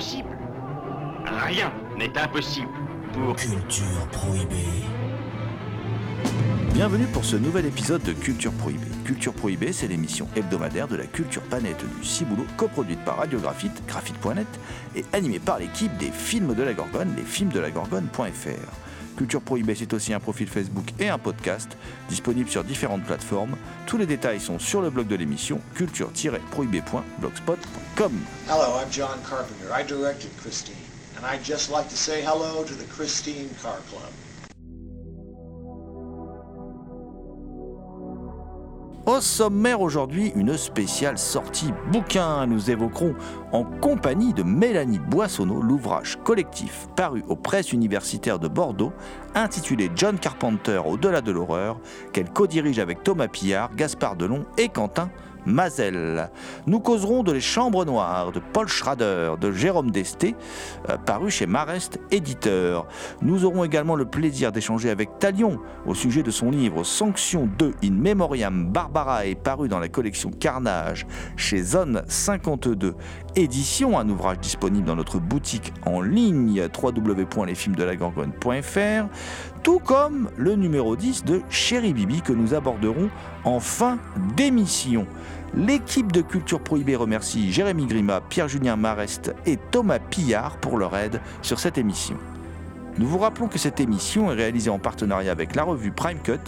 Rien n'est impossible pour... Culture prohibée. Bienvenue pour ce nouvel épisode de Culture Prohibée. Culture Prohibée, c'est l'émission hebdomadaire de la culture planète du Ciboulot, coproduite par Radiographite, graphite.net et animée par l'équipe des films de la Gorgone, les Culture Prohibée, c'est aussi un profil Facebook et un podcast disponible sur différentes plateformes. Tous les détails sont sur le blog de l'émission culture-prohibée.blogspot.com. Hello, I'm John Carpenter. I directed Christine, and I'd just like to say hello to the Christine Car Club. Au sommaire aujourd'hui, une spéciale sortie bouquin. Nous évoquerons en compagnie de Mélanie Boissonneau l'ouvrage collectif paru aux presses universitaires de Bordeaux intitulé John Carpenter au-delà de l'horreur qu'elle co-dirige avec Thomas Pillard, Gaspard Delon et Quentin Mazel. Nous causerons de Les Chambres Noires de Paul Schrader, de Jérôme Desté, euh, paru chez Marest Éditeur. Nous aurons également le plaisir d'échanger avec Talion au sujet de son livre Sanction 2 in Memoriam Barbara est paru dans la collection Carnage chez Zone 52 Édition, un ouvrage disponible dans notre boutique en ligne www.lesfilmsdelagorgone.fr, tout comme le numéro 10 de Chéri Bibi que nous aborderons en fin d'émission. L'équipe de Culture Prohibée remercie Jérémy Grima, Pierre-Julien Marest et Thomas Pillard pour leur aide sur cette émission. Nous vous rappelons que cette émission est réalisée en partenariat avec la revue Prime Cut,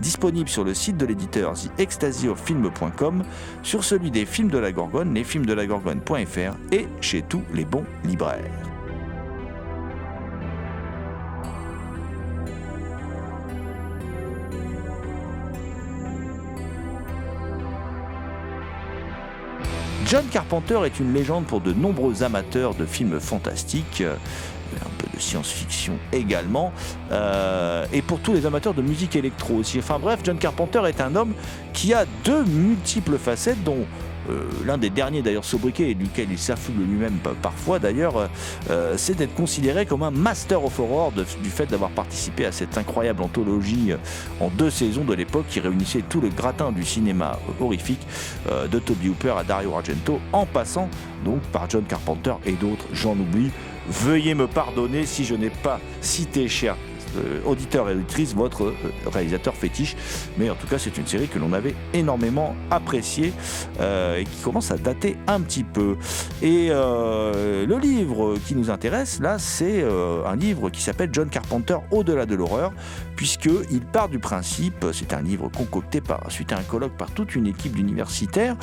disponible sur le site de l'éditeur TheExtasyOfFilm.com, sur celui des films de la Gorgone, lesfilmsdelagorgone.fr et chez tous les bons libraires. John Carpenter est une légende pour de nombreux amateurs de films fantastiques, euh, un peu de science-fiction également, euh, et pour tous les amateurs de musique électro aussi. Enfin bref, John Carpenter est un homme qui a deux multiples facettes dont l'un des derniers d'ailleurs sobriquets et duquel il s'affoule lui-même parfois d'ailleurs, euh, c'est d'être considéré comme un master of horror du fait d'avoir participé à cette incroyable anthologie euh, en deux saisons de l'époque qui réunissait tout le gratin du cinéma horrifique euh, de Toby Hooper à Dario Argento en passant donc par John Carpenter et d'autres, j'en oublie. Veuillez me pardonner si je n'ai pas cité cher euh, auditeur et auditrice, votre euh, réalisateur fétiche. Mais en tout cas, c'est une série que l'on avait énormément appréciée euh, et qui commence à dater un petit peu. Et euh, le livre qui nous intéresse, là, c'est euh, un livre qui s'appelle John Carpenter Au-delà de l'horreur, puisqu'il part du principe, c'est un livre concocté par, suite à un colloque par toute une équipe d'universitaires.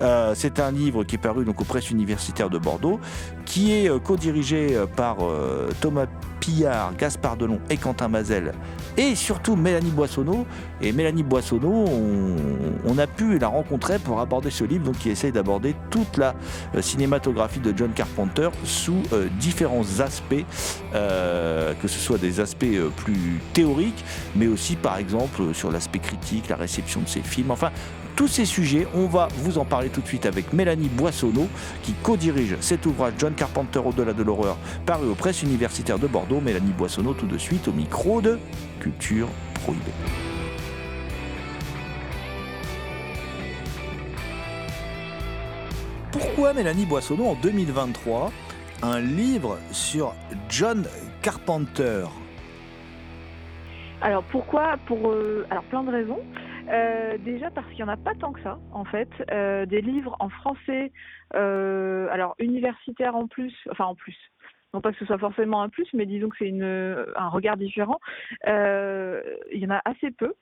Euh, c'est un livre qui est paru donc aux presses universitaires de Bordeaux, qui est euh, co-dirigé euh, par euh, Thomas Pillard, Gaspard Delon et Quentin Mazel, et surtout Mélanie Boissonneau. Et Mélanie Boissonneau, on, a pu la rencontrer pour aborder ce livre, donc qui essaye d'aborder toute la cinématographie de John Carpenter sous différents aspects, que ce soit des aspects plus théoriques, mais aussi par exemple sur l'aspect critique, la réception de ses films, enfin tous ces sujets, on va vous en parler tout de suite avec Mélanie Boissonneau, qui co-dirige cet ouvrage John Carpenter au-delà de l'horreur, paru aux presses universitaires de Bordeaux. Mélanie Boissonneau, tout de suite au micro de Culture Prohibée. Pourquoi Mélanie Boissonneau en 2023 un livre sur John Carpenter? Alors pourquoi? Pour euh, alors plein de raisons. Euh, déjà parce qu'il n'y en a pas tant que ça, en fait. Euh, des livres en français, euh, alors universitaires en plus, enfin en plus. Non pas que ce soit forcément un plus, mais disons que c'est un regard différent. Il y en a assez peu.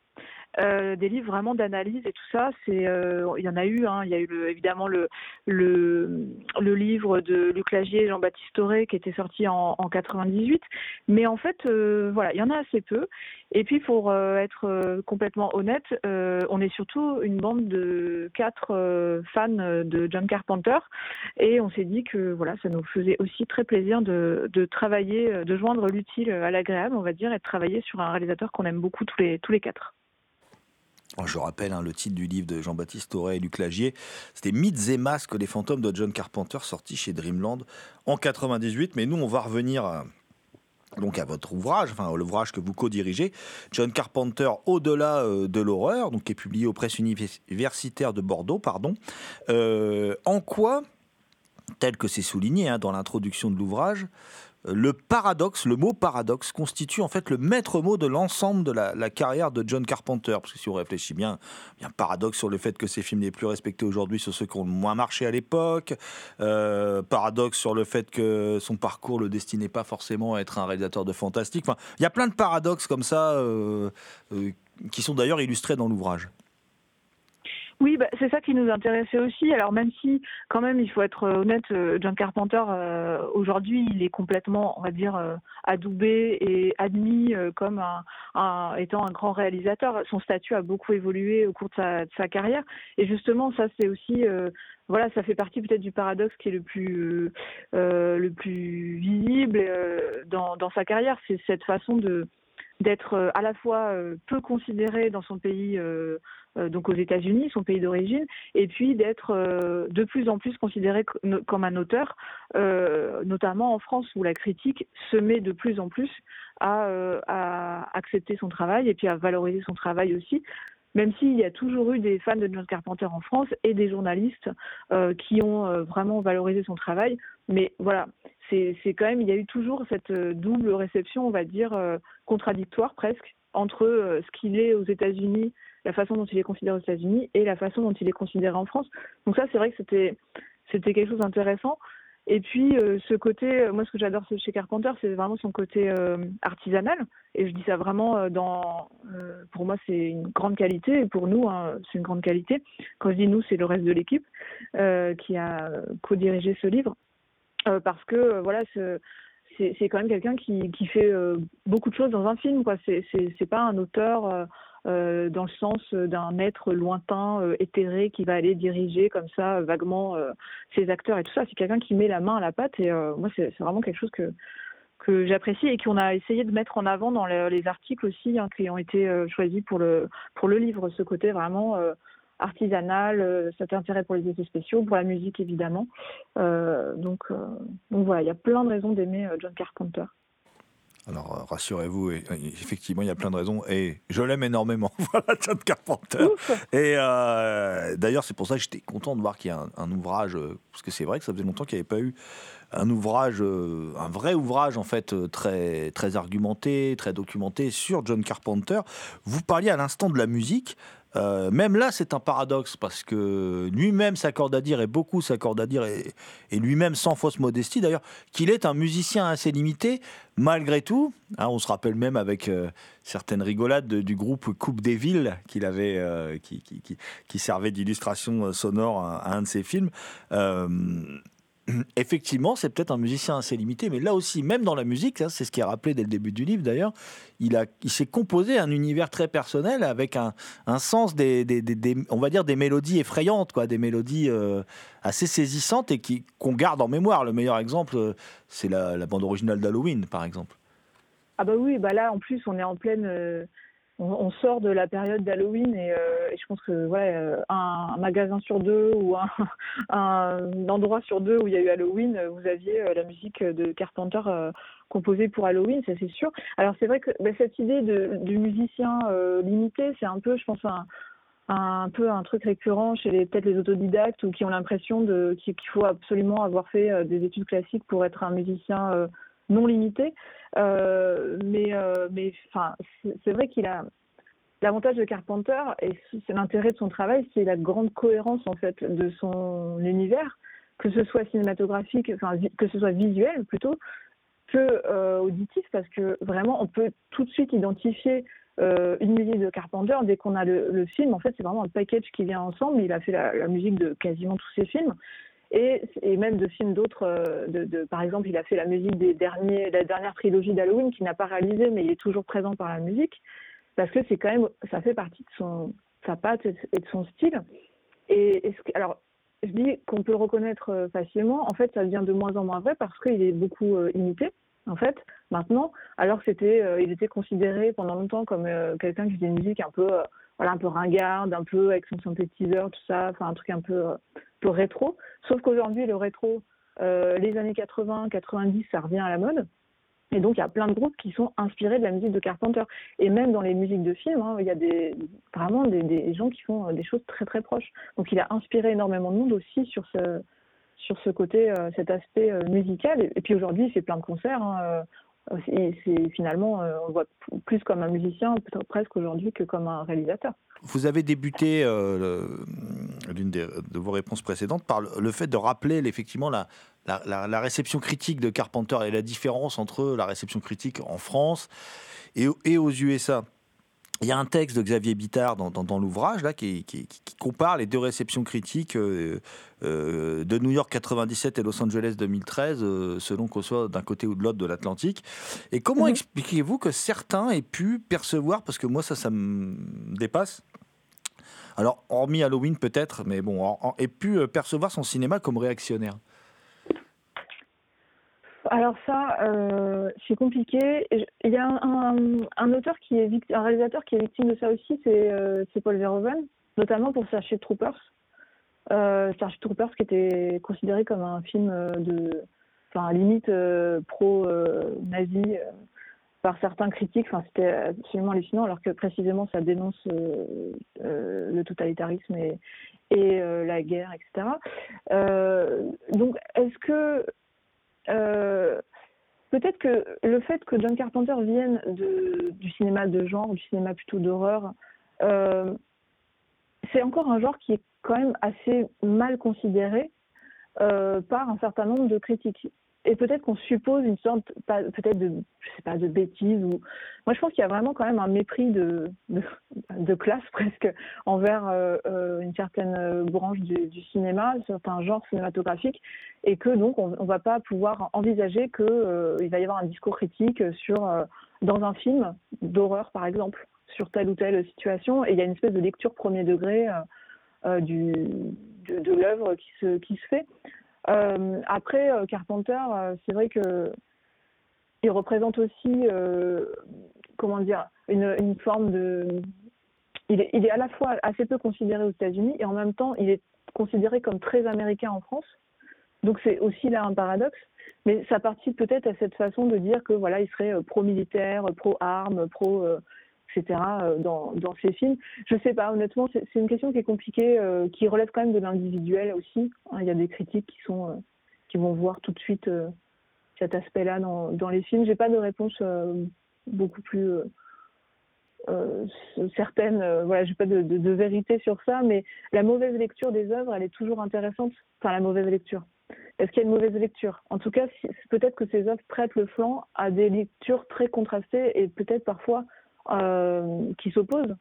Euh, des livres vraiment d'analyse et tout ça. C'est, euh, il y en a eu. Hein, il y a eu le, évidemment le, le, le livre de Luc Lagier et Jean-Baptiste Auré qui était sorti en, en 98. Mais en fait, euh, voilà, il y en a assez peu. Et puis pour être complètement honnête, on est surtout une bande de quatre fans de John Carpenter et on s'est dit que voilà, ça nous faisait aussi très plaisir de, de travailler, de joindre l'utile à l'agréable, on va dire, et de travailler sur un réalisateur qu'on aime beaucoup tous les tous les quatre. Oh, Je rappelle hein, le titre du livre de Jean-Baptiste Auré et Luc Lagier. C'était Mythes et masques, les fantômes de John Carpenter, sorti chez Dreamland en 98. Mais nous, on va revenir à, donc à votre ouvrage, enfin l'ouvrage que vous co-dirigez, John Carpenter, Au-delà euh, de l'horreur, donc qui est publié aux presses universitaires de Bordeaux, pardon. Euh, en quoi, tel que c'est souligné hein, dans l'introduction de l'ouvrage, euh, le paradoxe, le mot paradoxe, constitue en fait le maître mot de l'ensemble de la, carrière de John Carpenter. Parce que si on réfléchit bien, il y a un paradoxe sur le fait que ces films les plus respectés aujourd'hui sont ceux qui ont le moins marché à l'époque. Euh, paradoxe sur le fait que son parcours le destinait pas forcément à être un réalisateur de fantastique. Enfin, il y a plein de paradoxes comme ça euh, euh, qui sont d'ailleurs illustrés dans l'ouvrage. Oui, bah, c'est ça qui nous intéressait aussi. Alors même si, quand même, il faut être honnête, euh, John Carpenter, euh, aujourd'hui, il est complètement, on va dire, euh, adoubé et admis comme un, un- étant un grand réalisateur. Son statut a beaucoup évolué au cours de sa, de sa carrière. Et justement, ça, c'est aussi, voilà, ça fait partie peut-être du paradoxe qui est le plus, le plus visible dans, dans sa carrière. C'est cette façon de d'être euh, à la fois euh, peu considéré dans son pays, euh, donc aux États-Unis, son pays d'origine, et puis d'être de plus en plus considéré comme un auteur, notamment en France où la critique se met de plus en plus à, accepter son travail et puis à valoriser son travail aussi. Même s'il y a toujours eu des fans de John Carpenter en France et des journalistes qui ont vraiment valorisé son travail, mais voilà, c'est quand même, il y a eu toujours cette euh, double réception, on va dire, euh, contradictoire presque, entre euh, ce qu'il est aux États-Unis, la façon dont il est considéré aux États-Unis et la façon dont il est considéré en France. Donc ça, c'est vrai que c'était quelque chose d'intéressant. Et puis ce côté, moi ce que j'adore chez Carpenter, c'est vraiment son côté artisanal. Et je dis ça vraiment dans, pour moi c'est une grande qualité. Et pour nous, hein, c'est une grande qualité. Quand je dis nous, c'est le reste de l'équipe qui a co-dirigé ce livre, parce que euh, voilà, ce- c'est quand même quelqu'un qui, qui fait euh, beaucoup de choses dans un film. quoi. C'est pas un auteur euh, euh, dans le sens d'un être lointain, euh, éthéré, qui va aller diriger comme ça euh, vaguement euh, ses acteurs et tout ça. C'est quelqu'un qui met la main à la pâte et euh, moi c'est vraiment quelque chose que que j'apprécie et qu'on a essayé de mettre en avant dans le- les articles aussi hein, qui ont été euh, choisis pour le pour le livre. Ce côté vraiment euh, artisanal, euh, cet intérêt pour les effets spéciaux, pour la musique évidemment. Euh, donc, euh, donc voilà, il y a plein de raisons d'aimer John Carpenter. Alors rassurez-vous, effectivement, il y a plein de raisons. Et je l'aime énormément. voilà, John Carpenter. Ouf Et euh, d'ailleurs, c'est pour ça que j'étais content de voir qu'il y a un, un ouvrage, parce que c'est vrai que ça faisait longtemps qu'il n'y avait pas eu un ouvrage, un vrai ouvrage en fait très très argumenté, très documenté sur John Carpenter. Vous parliez à l'instant de la musique. Euh, même là, c'est un paradoxe parce que lui-même s'accorde à dire, et beaucoup s'accordent à dire, et, lui-même sans fausse modestie d'ailleurs, qu'il est un musicien assez limité, malgré tout. hein, on se rappelle même avec euh, certaines rigolades de- du groupe Coupe des Villes qu'il avait, euh, qui, servait d'illustration sonore à un de ses films. Effectivement, c'est peut-être un musicien assez limité, mais là aussi, même dans la musique, ça, c'est ce qui est rappelé dès le début du livre d'ailleurs, il, il s'est composé un univers très personnel avec un, un sens des, des- des- des- on va dire, des mélodies effrayantes, quoi, des mélodies euh, assez saisissantes et qui, qu'on garde en mémoire. Le meilleur exemple, euh, c'est la, la bande originale d'Halloween, par exemple. Ah bah oui, bah là en plus on est en pleine, euh, on, sort de la période d'Halloween et, euh, je pense que voilà euh, un, un magasin sur deux ou un, endroit sur deux où il y a eu Halloween, euh, vous aviez la musique de Carpenter composée pour Halloween, ça c'est sûr. Alors c'est vrai que bah, cette idée de, du musicien limité, c'est un peu, je pense, un, peu un truc récurrent chez peut-être les autodidactes ou qui ont l'impression qu'il faut absolument avoir fait des études classiques pour être un musicien non limité. Euh, mais euh, mais enfin c'est vrai qu'il a l'avantage de Carpenter et c'est l'intérêt de son travail, c'est la grande cohérence en fait de son univers, que ce soit cinématographique, que ce soit visuel plutôt que euh, auditif, parce que vraiment on peut tout de suite identifier une musique de Carpenter, dès qu'on a le, film, en fait, c'est vraiment un package qui vient ensemble. Il a fait la musique de quasiment tous ses films. Et, même de films d'autres, euh, par exemple, il a fait la musique des derniers, la dernière trilogie d'Halloween qu'il n'a pas réalisée, mais il est toujours présent par la musique, parce que c'est quand même, ça fait partie de son, sa patte et de son style. Et, alors, je dis qu'on peut le reconnaître euh, facilement. En fait, ça devient de moins en moins vrai parce qu'il est beaucoup euh, imité. En fait, maintenant, alors c'était, il était considéré pendant longtemps comme quelqu'un qui faisait une musique un peu, voilà, un peu ringarde, un peu avec son synthétiseur, tout ça, enfin un truc un peu, peu rétro. Sauf qu'aujourd'hui, le rétro, les années 80, 90, ça revient à la mode. Et donc, il y a plein de groupes qui sont inspirés de la musique de Carpenter. Et même dans les musiques de films, hein, il y a des, vraiment des, des, gens qui font des choses très très proches. Donc, il a inspiré énormément de monde aussi sur ce, sur ce côté, euh, cet aspect euh, musical. Et, puis aujourd'hui, il fait plein de concerts. Hein, et c'est finalement, on le voit plus comme un musicien presque aujourd'hui que comme un réalisateur. Vous avez débuté euh, l'une de vos réponses précédentes par le fait de rappeler effectivement la, réception critique de Carpenter et la différence entre la réception critique en France et aux USA. Il y a un texte de Xavier Bittard dans, dans, dans l'ouvrage là qui, qui, qui, compare les deux réceptions critiques euh, euh, de New York 97 et Los Angeles 2013, euh, selon qu'on soit d'un côté ou de l'autre de l'Atlantique. Et comment mmh. expliquez-vous que certains aient pu percevoir, parce que moi ça, ça me dépasse, alors hormis Halloween peut-être, mais bon, en, en, aient pu percevoir son cinéma comme réactionnaire? Alors ça, euh, c'est compliqué. Il y a un, auteur qui est un réalisateur qui est victime de ça aussi, c'est euh, Paul Verhoeven, notamment pour Starship Troopers. Euh, Starship Troopers qui était considéré comme un film de, enfin limite euh, pro-nazi euh, par certains critiques. Enfin, c'était absolument hallucinant, alors que précisément ça dénonce le totalitarisme et, et la guerre, etc. donc, est-ce que euh, peut-être que le fait que John Carpenter vienne de, du cinéma de genre, du cinéma plutôt d'horreur, euh, c'est encore un genre qui est quand même assez mal considéré euh, par un certain nombre de critiques et peut-être qu'on suppose une sorte peut-être de je sais pas de bêtises ou moi je pense qu'il y a vraiment quand même un mépris de de, classe presque envers euh, euh, une certaine branche du, cinéma certains genres cinématographiques. Et que donc on, on va pas pouvoir envisager que euh, va y avoir un discours critique sur euh, dans un film d'horreur par exemple sur telle ou telle situation. Et il y a une espèce de lecture premier degré euh, du de, de l'œuvre qui se qui se fait. euh, après, euh, Carpenter, euh, c'est vrai que il représente aussi, comment dire, une, forme de. Il est, il est à la fois assez peu considéré aux États-Unis et en même temps, il est considéré comme très américain en France. Donc c'est aussi là un paradoxe, mais ça participe peut-être à cette façon de dire que voilà, il serait pro-militaire, pro-armes, pro, etc. dans, dans ces films. Je sais pas, honnêtement, c'est une question qui est compliquée, euh, qui relève quand même de l'individuel aussi. Hein, il y a des critiques qui sont euh, qui vont voir tout de suite euh, cet aspect-là dans, dans les films. J'ai pas de réponse beaucoup plus certaine. voilà, j'ai pas de, de, vérité sur ça, mais la mauvaise lecture des œuvres, elle est toujours intéressante. Enfin, la mauvaise lecture. Est-ce qu'il y a une mauvaise lecture? En tout cas, peut-être que ces œuvres prêtent le flanc à des lectures très contrastées et peut-être parfois euh, qui s'opposent.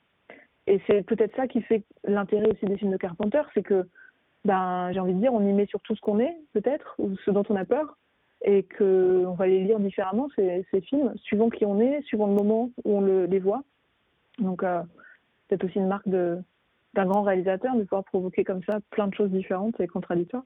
Et c'est peut-être ça qui fait l'intérêt aussi des films de Carpenter, c'est que, ben, j'ai envie de dire, on y met sur tout ce qu'on est, peut-être, ou ce dont on a peur, et qu'on va les lire différemment, ces, films, suivant qui on est, suivant le moment où on le, les voit. Donc, euh, c'est aussi une marque d'un grand réalisateur de pouvoir provoquer comme ça plein de choses différentes et contradictoires.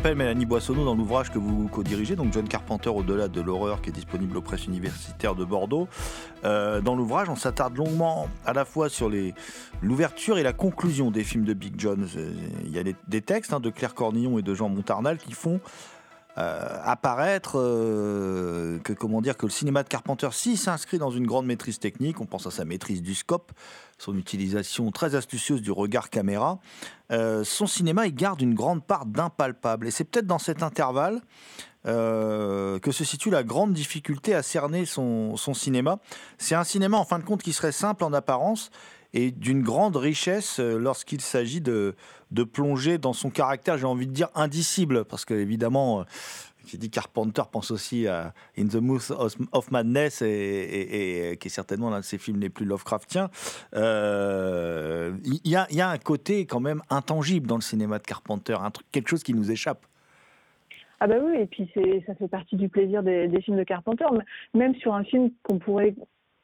Rappelle Mélanie Boissonneau dans l'ouvrage que vous co-dirigez, donc John Carpenter au-delà de l'horreur qui est disponible aux presses universitaires de Bordeaux. Euh, dans l'ouvrage, on s'attarde longuement à la fois sur l'ouverture et la conclusion des films de Big John. Euh, Il y a des, des textes hein, de Claire Cornillon et de Jean Montarnal qui font euh, apparaître euh, que comment dire que le cinéma de Carpenter s'il s'inscrit dans une grande maîtrise technique, on pense à sa maîtrise du scope, son utilisation très astucieuse du regard caméra, euh, son cinéma il garde une grande part d'impalpable et c'est peut-être dans cet intervalle euh, que se situe la grande difficulté à cerner son cinéma. C'est un cinéma en fin de compte qui serait simple en apparence et d'une grande richesse euh, lorsqu'il s'agit de, de plonger dans son caractère, j'ai envie de dire, indicible, parce que évidemment, euh, qui dit Carpenter pense aussi à In the Mood of- Madness, et, et- qui est certainement l'un de ses films les plus Lovecraftiens. Euh, Il y, a, y a un côté quand même intangible dans le cinéma de Carpenter, quelque chose qui nous échappe. Ah bah oui, et puis ça fait partie du plaisir des, films de Carpenter. Même sur un film qu'on pourrait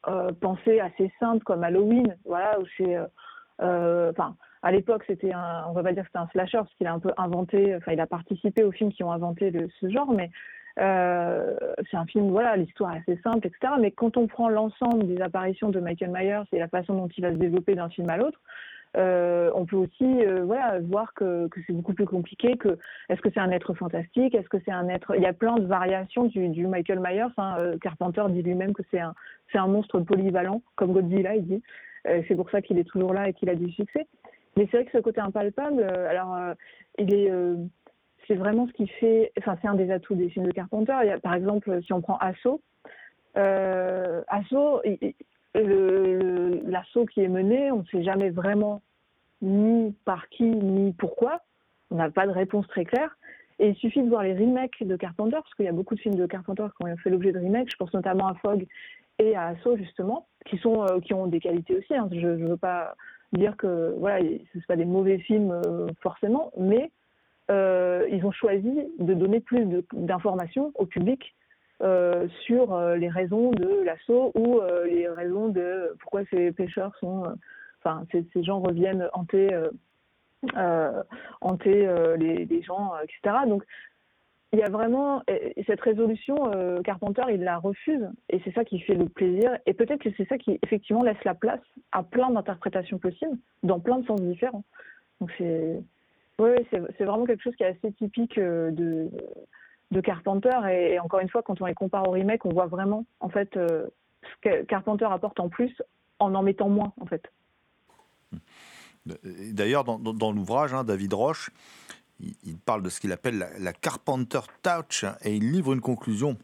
euh, penser assez simple comme Halloween, voilà, où c'est, euh, euh, enfin, à l'époque c'était un, on va pas dire que c'était un slasher parce qu'il a un peu inventé, enfin il a participé aux films qui ont inventé ce genre, mais c'est un film, voilà, l'histoire est assez simple, etc. Mais quand on prend l'ensemble des apparitions de Michael Myers et la façon dont il va se développer d'un film à l'autre, euh, on peut aussi, euh, voir que, c'est beaucoup plus compliqué que est-ce que c'est un être fantastique? Est-ce que c'est un être Il y a plein de variations du, Michael Myers. hein. Euh, Carpenter dit lui-même que c'est un, monstre polyvalent, comme Godzilla, il dit. C'est pour ça qu'il est toujours là et qu'il a du succès. Mais c'est vrai que ce côté impalpable, alors, c'est vraiment ce qui fait. Enfin, c'est un des atouts des films de Carpenter. Il y a, par exemple, si on prend Assaut, Assaut, l'assaut qui est mené, on ne sait jamais vraiment ni par qui, ni pourquoi. On n'a pas de réponse très claire. Et il suffit de voir les remakes de Carpenter, parce qu'il y a beaucoup de films de Carpenter qui ont fait l'objet de remakes. Je pense notamment à Fog et à Assaut, justement, qui, sont, euh, qui ont des qualités aussi. hein. Je ne veux pas dire que voilà, ce ne pas des mauvais films euh, forcément, mais euh, ils ont choisi de donner plus d'informations au public sur les raisons de l'assaut ou les raisons de pourquoi ces pêcheurs sont. Ces, gens reviennent hanter, euh, euh, euh, les, gens, euh, etc. Donc, il y a vraiment et- et cette résolution, Carpenter, il la refuse, et c'est ça qui fait le plaisir. Et peut-être que c'est ça qui effectivement laisse la place à plein d'interprétations possibles, dans plein de sens différents. Donc c'est, oui, c'est vraiment quelque chose qui est assez typique de Carpenter. Et, encore une fois, quand on les compare au remake, on voit vraiment en fait ce que Carpenter apporte en plus en en mettant moins en fait. Et D'ailleurs, dans, l'ouvrage, hein, David Roche, il, parle de ce qu'il appelle la, Carpenter Touch et il livre une conclusion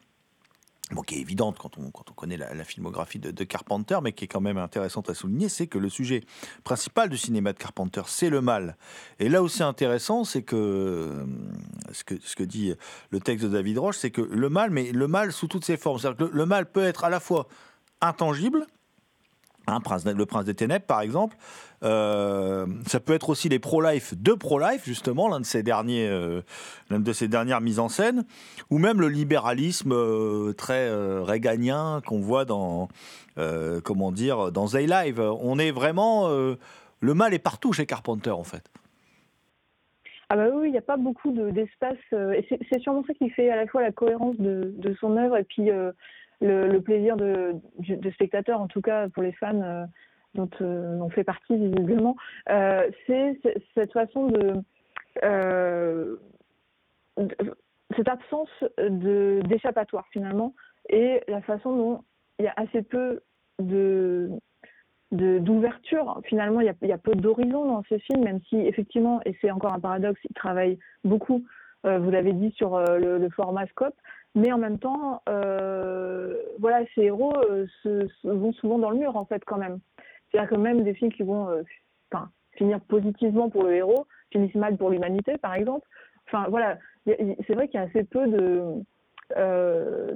qui est évidente quand on, connaît la, filmographie de, Carpenter, mais qui est quand même intéressante à souligner, c'est que le sujet principal du cinéma de Carpenter, c'est le mal. Et là où c'est intéressant, c'est que euh, ce, que ce que dit le texte de David Roche, c'est que le mal, mais le mal sous toutes ses formes. C'est-à-dire que le mal peut être à la fois intangible, Hein, Prince- le prince des ténèbres, par exemple. Euh, ça peut être aussi les pro-life de pro-life, justement, l'un de ces euh, de ces dernières mises en scène, ou même le libéralisme euh, très réganien qu'on voit dans, comment dire, dans Zay Live. On est vraiment, le mal est partout chez Carpenter, en fait. Ah bah oui, il n'y a pas beaucoup de- d'espace. c'est sûrement ça qui fait à la fois la cohérence de, son œuvre et puis le, plaisir de, spectateur, en tout cas pour les fans euh, dont euh, on fait partie visiblement. Euh, c'est cette façon de, cette absence d'échappatoire finalement et la façon dont il y a assez peu de d'ouverture. Finalement, il y a, il peu d'horizon dans ces films, même si effectivement, et c'est encore un paradoxe, ils travaillent beaucoup, vous l'avez dit, sur le, le, format scope, mais en même temps, euh, voilà, ces héros euh, vont souvent dans le mur, en fait, quand même. C'est-à-dire que même des films qui vont enfin, finir positivement pour le héros, finissent mal pour l'humanité, par exemple. Enfin, voilà, c'est vrai qu'il y a assez peu de euh,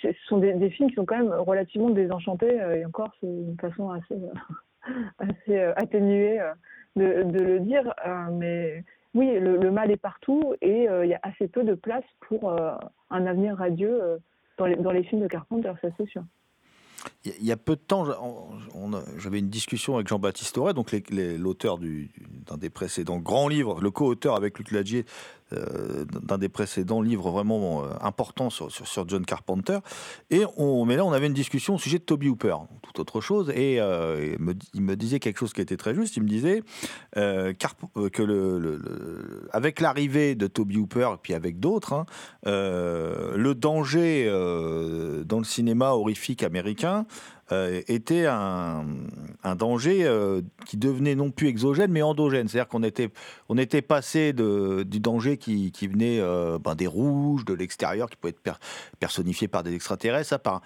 ce sont des, films qui sont quand même relativement désenchantés, euh, et encore c'est une façon assez, euh, assez atténuée de, de, le dire, mais oui, le, mal est partout et il y a assez peu de place pour un avenir radieux dans les, dans les films de Carpenter, ça c'est sûr. Il y a peu de temps, j'avais une discussion avec Jean-Baptiste Auré, donc l'auteur d'un des précédents grands livres, le co-auteur avec Luc Lagier euh, d'un des précédents livres vraiment euh, importants sur, sur, John Carpenter. Et on, mais là, on avait une discussion au sujet de Toby Hooper, tout autre chose. Et, euh, il me disait quelque chose qui était très juste. Il me disait euh, que le avec l'arrivée de Toby Hooper, et puis avec d'autres, hein, le danger dans le cinéma horrifique américain euh, était un, danger euh, qui devenait non plus exogène mais endogène. C'est-à-dire qu'on était, on était passé du danger qui, venait euh, ben, des rouges, de l'extérieur, qui pouvait être per, personnifié par des extraterrestres, ça par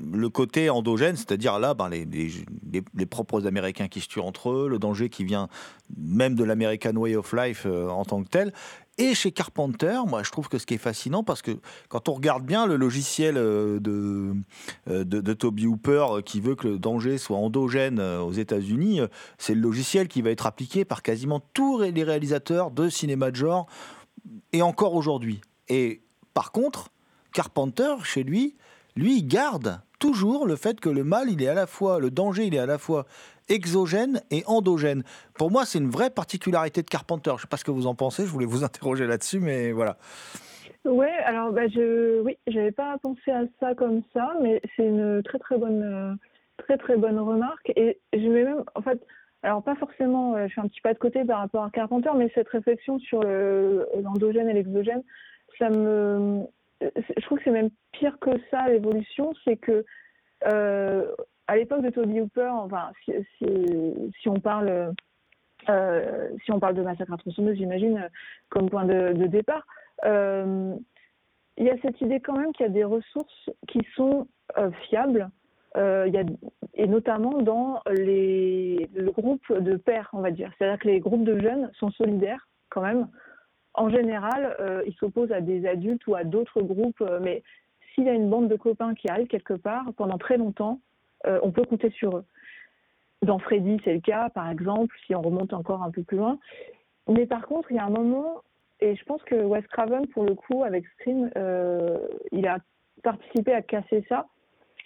le côté endogène, c'est-à-dire là ben, les, les, propres Américains qui se tuent entre eux, le danger qui vient même de l'American Way of Life en tant que tel. Et chez Carpenter, moi je trouve que ce qui est fascinant, parce que quand on regarde bien le logiciel de, de, de Toby Hooper qui veut que le danger soit endogène aux États-Unis, c'est le logiciel qui va être appliqué par quasiment tous les réalisateurs de cinéma de genre, et encore aujourd'hui. Et par contre, Carpenter, chez lui, lui, garde toujours le fait que le mal, il est à la fois, le danger, il est à la fois exogène et endogène. Pour moi, c'est une vraie particularité de Carpenter. Je ne sais pas ce que vous en pensez, je voulais vous interroger là-dessus, mais voilà. Ouais, alors bah, je, oui, j'avais pas pensé à ça comme ça, mais c'est une très très bonne, très très bonne remarque. Et je vais même, en fait, alors pas forcément, je suis un petit pas de côté par rapport à Carpenter, mais cette réflexion sur l'endogène et l'exogène, ça me, je trouve que c'est même pire que ça l'évolution, c'est que euh, à l'époque de Toby Hooper, enfin, si, on parle, euh, si on parle de massacre à tronçonneuse, j'imagine, comme point de, départ, euh, il y a cette idée quand même qu'il y a des ressources qui sont euh, fiables, euh, il y a, et notamment dans les, le groupe de pairs, on va dire. C'est-à-dire que les groupes de jeunes sont solidaires quand même. En général, euh, ils s'opposent à des adultes ou à d'autres groupes, mais s'il y a une bande de copains qui arrive quelque part, pendant très longtemps, euh, on peut compter sur eux. Dans Freddy, c'est le cas, par exemple, si on remonte encore un peu plus loin. Mais par contre, il y a un moment, et je pense que Wes Craven, pour le coup, avec Scream, euh, il a participé à casser ça.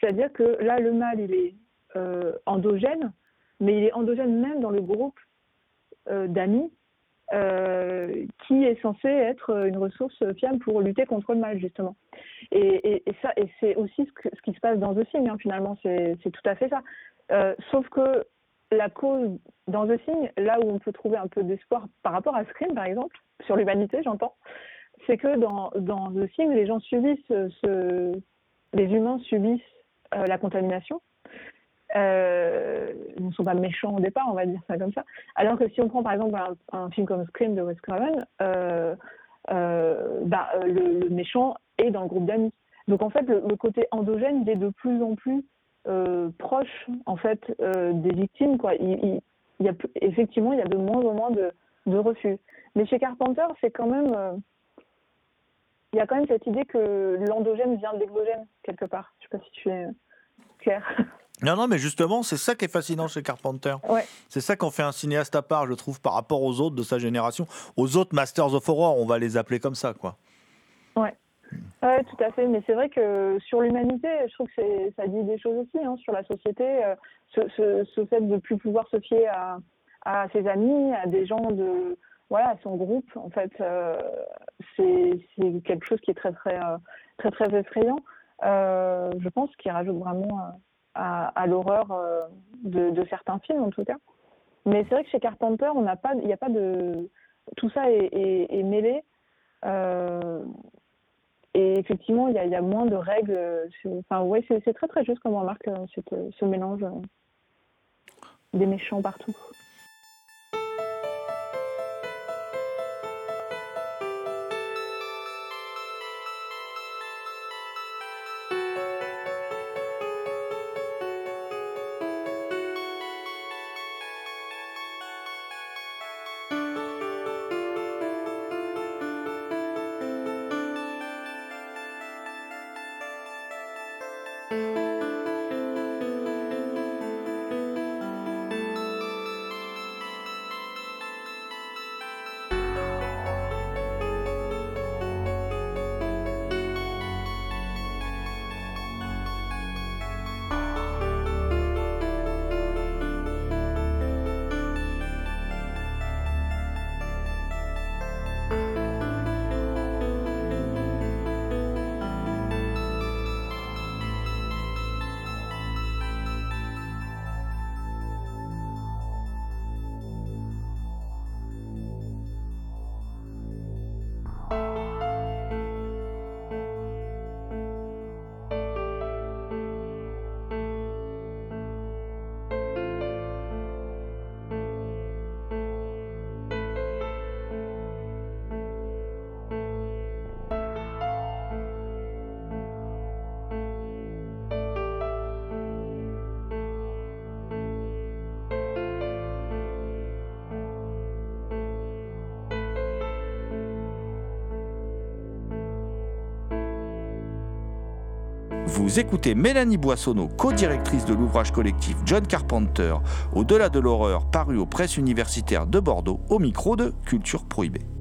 C'est-à-dire que là, le mal, il est euh, endogène, mais il est endogène même dans le groupe euh, d'amis euh, qui est censé être une ressource fiable pour lutter contre le mal, justement. Et, et, c'est aussi ce, qui se passe dans The Thing, hein, finalement, c'est tout à fait ça. Euh, sauf que la cause dans The Thing, là où on peut trouver un peu d'espoir par rapport à Scream, par exemple, sur l'humanité, j'entends, c'est que dans, The Thing, les gens subissent ce, les humains subissent euh, la contamination, euh, ils ne sont pas méchants au départ, on va dire ça comme ça. Alors que si on prend par exemple un, film comme Scream de Wes Craven, euh, euh, bah, le, méchant est dans le groupe d'amis. Donc en fait, le, côté endogène, il est de plus en plus euh, proche en fait des victimes. Quoi. Il, y a, effectivement, il y a de moins en moins de, de refus. Mais chez Carpenter, c'est quand même il y a quand même cette idée que l'endogène vient de l'exogène quelque part. Je sais pas si tu es clair. Non, non, mais justement, c'est ça qui est fascinant chez Carpenter. Ouais. C'est ça qu'on fait un cinéaste à part, je trouve, par rapport aux autres de sa génération, aux autres Masters of Horror, on va les appeler comme ça, quoi. Ouais. Ouais, tout à fait. Mais c'est vrai que sur l'humanité, je trouve que ça dit des choses aussi hein, sur la société. Euh, ce, ce, ce, fait de plus pouvoir se fier à, à ses amis, à des gens de voilà, à son groupe, en fait, euh, c'est quelque chose qui est très très euh, très très effrayant. Euh, je pense qu'il rajoute vraiment à, l'horreur euh, de, certains films en tout cas. Mais c'est vrai que chez Carpenter, on n'a pas, il n'y a pas de, tout ça est, mêlé. Euh, et effectivement, il y a, moins de règles. Enfin, ouais, c'est très très juste comme remarque euh, cette, ce mélange des méchants partout. Vous écoutez Mélanie Boissonneau, co-directrice de l'ouvrage collectif John Carpenter, Au-delà de l'horreur, paru aux presses universitaires de Bordeaux, au micro de Culture Prohibée.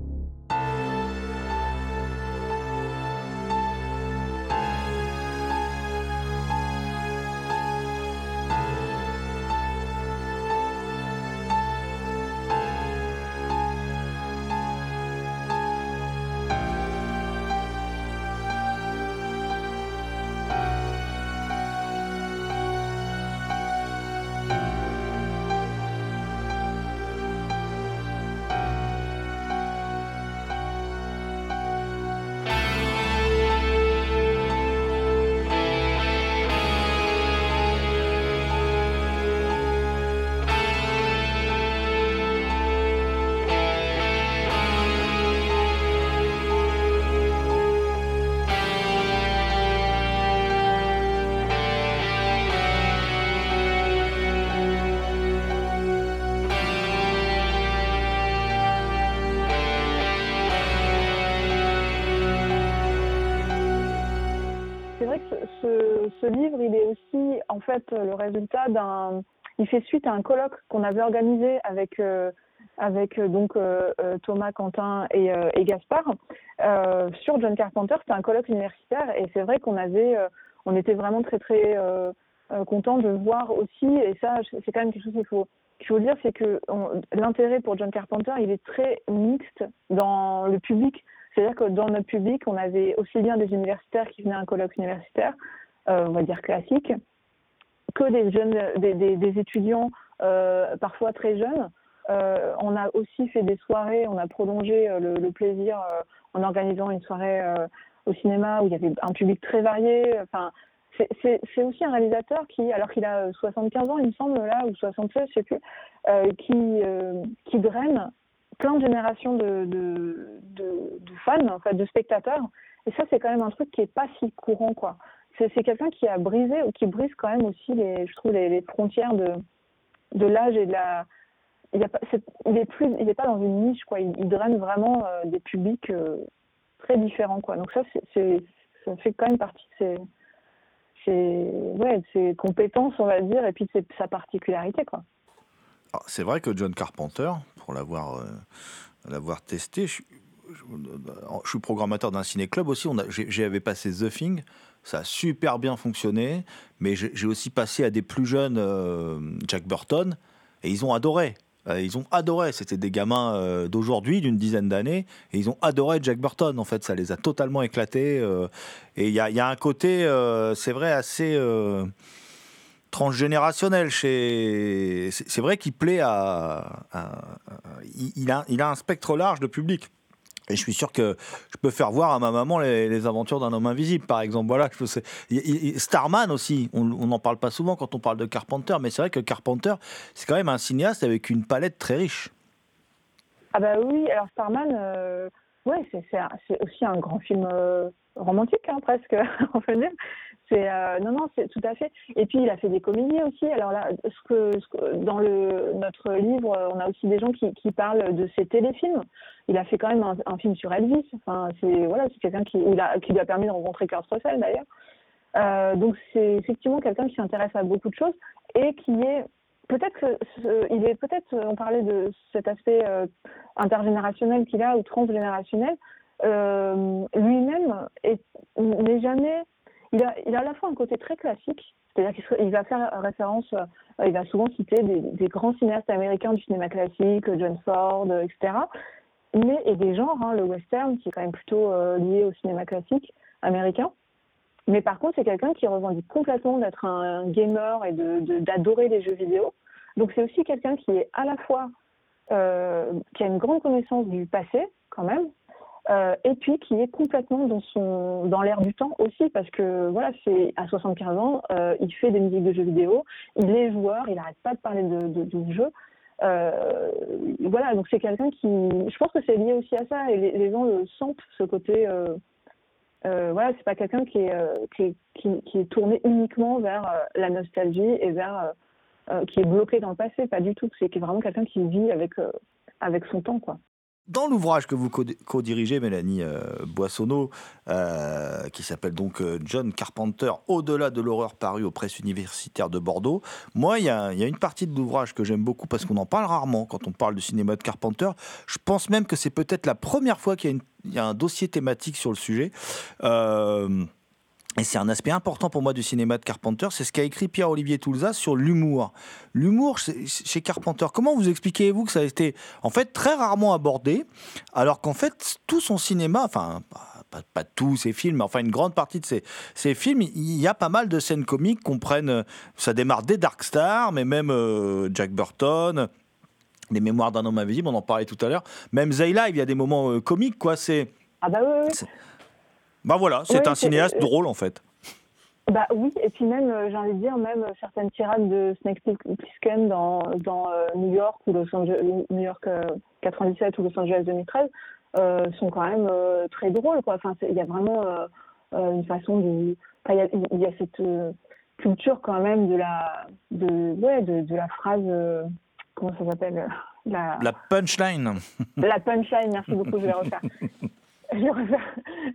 Fait le résultat d'un. Il fait suite à un colloque qu'on avait organisé avec euh, avec euh, donc euh, euh, Thomas, Quentin et, euh, Gaspard euh, sur John Carpenter. C'était un colloque universitaire et c'est vrai qu'on avait, euh, on était vraiment très très euh, euh, content de voir aussi. Et ça, c'est quand même quelque chose qu'il faut qu'il faut dire, c'est que l'intérêt pour John Carpenter, il est très mixte dans le public. C'est-à-dire que dans notre public, on avait aussi bien des universitaires qui venaient à un colloque universitaire, euh, on va dire classique, que des jeunes, des, étudiants euh, parfois très jeunes. Euh, on a aussi fait des soirées, on a prolongé euh, le, plaisir en organisant une soirée au cinéma où il y avait un public très varié. Enfin, c'est- aussi un réalisateur qui, alors qu'il a 75 ans, il me semble, là, ou 76, je sais plus, qui, qui draine plein de générations de, fans, en de spectateurs. Et ça, c'est quand même un truc qui est pas si courant, quoi. C'est quelqu'un qui a brisé ou qui brise quand même aussi, les, je trouve, les, frontières de, de l'âge et de la. Il a pas, est pas dans une niche, quoi. Il, draine vraiment euh, des publics euh, très différents, quoi. Donc ça, c'est, ça fait quand même partie de ses, ouais, compétences, on va dire, et puis de sa particularité, quoi. Alors, C'est vrai que John Carpenter, pour l'avoir euh, l'avoir testé, je, suis programmateur d'un ciné-club aussi. on J'avais passé The Thing, ça a super bien fonctionné, mais j'ai aussi passé à des plus jeunes euh, Jack Burton, et ils ont adoré. Euh, Ils ont adoré, c'était des gamins euh, d'aujourd'hui, d'une dizaine d'années, et ils ont adoré Jack Burton. En fait, ça les a totalement éclatés. et il y a, un côté, c'est vrai, assez transgénérationnel chez. C'est vrai qu'il plaît à. à- il a, il a un spectre large de public. Et je suis sûr que je peux faire voir à ma maman les, aventures d'un homme invisible, par exemple. Voilà, je sais. Starman aussi, on n'en parle pas souvent quand on parle de Carpenter, mais c'est vrai que Carpenter, c'est quand même un cinéaste avec une palette très riche. Ah bah oui, alors Starman, euh, ouais, c'est aussi un grand film euh, romantique, hein, presque, on peut dire. Euh, non, non, c'est tout à fait. Et puis il a fait des comédies aussi. Alors là, ce que, dans notre livre, on a aussi des gens qui parlent de ses téléfilms. Il a fait quand même un, film sur Elvis. Enfin, c'est voilà, c'est quelqu'un qui, lui a permis de rencontrer Kurt Russell d'ailleurs. Euh, donc c'est effectivement quelqu'un qui s'intéresse à beaucoup de choses et qui est peut-être il est peut-être on parlait de cet aspect euh, intergénérationnel qu'il a ou transgénérationnel euh, lui-même n'est jamais il a à la fois un côté très classique c'est-à-dire qu'il va faire référence il va souvent citer des, grands cinéastes américains du cinéma classique John Ford etc mais et des genres hein, le western qui est quand même plutôt lié au cinéma classique américain mais par contre, c'est quelqu'un qui revendique complètement d'être un, gamer et d'adorer les jeux vidéo. Donc c'est aussi quelqu'un qui est à la fois euh, qui a une grande connaissance du passé quand même, euh, et puis qui est complètement dans son dans l'air du temps aussi parce que voilà c'est à 75 ans euh, il fait des musiques de jeux vidéo il est joueur il n'arrête pas de parler de, de, de jeux voilà donc c'est quelqu'un qui je pense que c'est lié aussi à ça et les, gens le sentent ce côté euh, voilà, c'est pas quelqu'un qui est, euh, qui, est tourné uniquement vers euh, la nostalgie et vers euh, qui est bloqué dans le passé, pas du tout. C'est vraiment quelqu'un qui vit avec avec son temps, quoi. Dans l'ouvrage que vous co-dirigez, Mélanie Boissonneau, qui s'appelle donc John Carpenter, Au-delà de l'horreur paru aux presses universitaires de Bordeaux, moi, il y, a une partie de l'ouvrage que j'aime beaucoup parce qu'on en parle rarement quand on parle du cinéma de Carpenter. Je pense même que c'est peut-être la première fois qu'il y a un dossier thématique sur le sujet. Euh, et c'est un aspect important pour moi du cinéma de Carpenter, c'est ce qu'a écrit Pierre-Olivier Toulza sur l'humour. L'humour chez Carpenter, comment vous expliquez-vous que ça a été en fait très rarement abordé, alors qu'en fait tout son cinéma, enfin pas, pas, tous ses films, mais enfin une grande partie de ses, ses, films, il y a pas mal de scènes comiques qu'on prenne, ça démarre dès Dark Star, mais même euh, Jack Burton, les mémoires d'un homme invisible, on en parlait tout à l'heure. Même Zayla, il y a des moments euh, comiques, quoi. C'est. Ah bah oui, oui. Bah voilà, c'est un cinéaste euh, drôle en fait. Bah oui, et puis même, euh, j'ai envie de dire, même certaines tirades de Snake Plissken dans, dans New York ou Los Angeles, New York 97 ou Los Angeles 2013 sont quand même très drôles, quoi. Enfin, il y a vraiment une façon de. il y, y, a cette culture quand même de la, de, ouais, de, de la phrase comment ça s'appelle euh, la... la... punchline. La punchline, merci beaucoup, je vais refaire.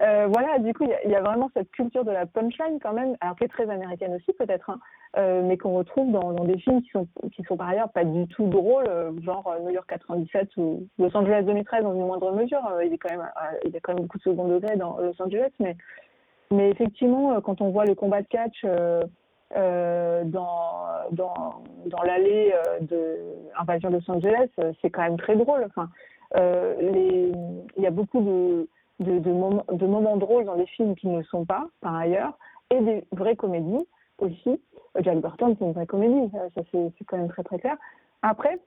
Euh, voilà, du coup, il y, a vraiment cette culture de la punchline quand même, alors qui est très américaine aussi peut-être, hein, euh, mais qu'on retrouve dans, des films qui sont, qui sont par ailleurs pas du tout drôles, genre New York 97 ou Los Angeles 2013 dans une moindre mesure. il, est quand même, il y a quand même beaucoup de second degré dans Los Angeles, mais, mais effectivement, quand on voit le combat de catch euh, dans, dans, dans l'allée euh, de Invasion Los Angeles, euh, c'est quand même très drôle. Enfin, il y a beaucoup de, de, moments, drôles dans des films qui ne le sont pas, par ailleurs, et des vraies comédies aussi. Jack Burton, c'est une vraie comédie, ça, c'est quand même très très clair. Après,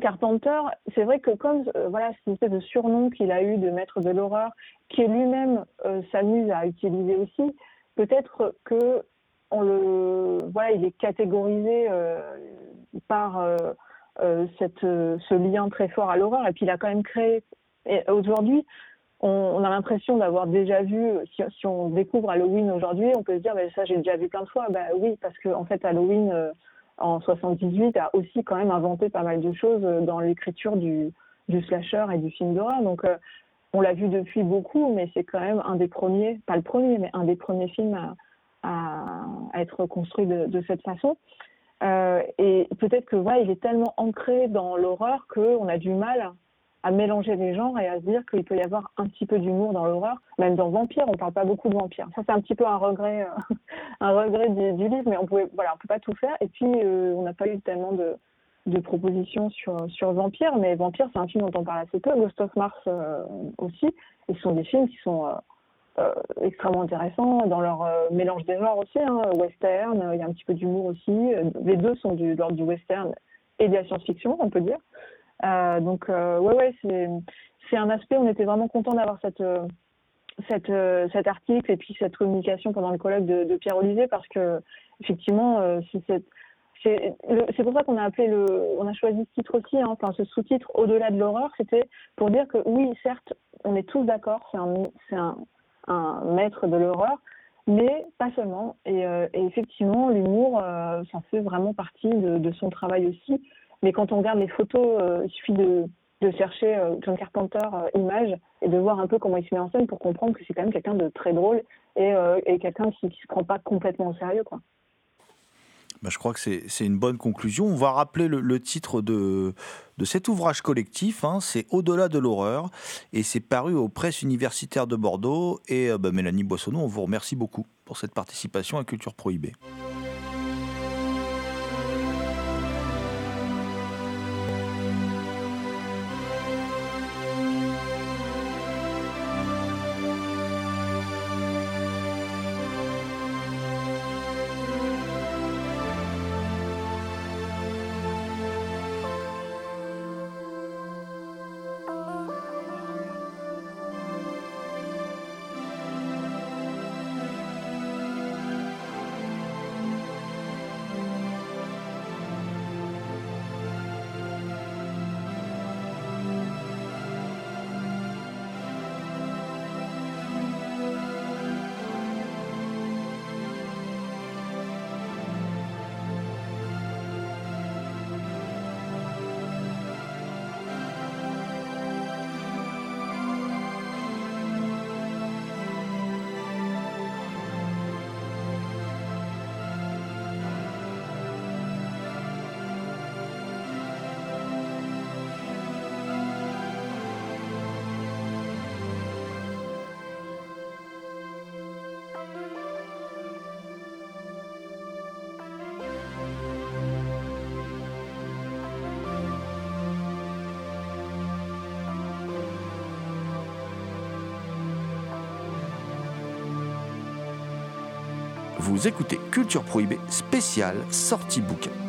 Carpenter, c'est vrai que comme voilà cette espèce de surnom qu'il a eu de maître de l'horreur, qui lui-même s'amuse à utiliser aussi, peut-être que on le, voilà, il est catégorisé euh, par euh, euh, cette, ce lien très fort à l'horreur. Et puis il a quand même créé. Aujourd'hui, on, a l'impression d'avoir déjà vu. Si, on découvre Halloween aujourd'hui, on peut se dire, mais ça j'ai déjà vu plein de fois. Ben oui, parce que en fait Halloween en 78 a aussi quand même inventé pas mal de choses dans l'écriture du, du slasher et du film d'horreur. Donc on l'a vu depuis beaucoup, mais c'est quand même un des premiers, pas le premier, mais un des premiers films à, être construit de, cette façon. Euh, et peut-être que il est tellement ancré dans l'horreur qu'on a du mal à mélanger les genres et à se dire qu'il peut y avoir un petit peu d'humour dans l'horreur. Même dans Vampire, on parle pas beaucoup de Vampire. Ça, c'est un petit peu un regret, euh, un regret du, livre, mais on pouvait, voilà, on peut pas tout faire. Et puis, euh, on n'a pas eu tellement de, propositions sur, sur Vampire, mais Vampire, c'est un film dont on parle assez peu. Ghost of Mars aussi. Et ce sont des films qui sont euh, extrêmement intéressants dans leur euh, mélange des genres aussi, hein, western, il y a un petit peu d'humour aussi. Les deux sont du, l'ordre du western et de la science-fiction, on peut dire. Euh, donc, ouais, ouais, c'est, un aspect, on était vraiment content d'avoir cette, cet article et puis cette communication pendant le colloque de, Pierre Olivier parce que effectivement, c'est pour ça qu'on a choisi ce titre aussi, hein, ce sous-titre au-delà de l'horreur, c'était pour dire que oui, certes, on est tous d'accord, c'est un, maître de l'horreur, mais pas seulement. Et, euh, effectivement, l'humour, euh, ça fait vraiment partie de, son travail aussi. Mais quand on regarde les photos, euh, il suffit de, de chercher euh, John Carpenter image et de voir un peu comment il se met en scène pour comprendre que c'est quand même quelqu'un de très drôle et, et quelqu'un qui, qui se prend pas complètement au sérieux, quoi. Bah, je crois que c'est une bonne conclusion. On va rappeler le, titre de, de, cet ouvrage collectif, hein. c'est Au-delà de l'horreur, et c'est paru aux presses universitaires de Bordeaux. Et euh, bah, Mélanie Boissonneau, on vous remercie beaucoup pour cette participation à Culture Prohibée. Vous écoutez Culture Prohibée spéciale sortie bouquin.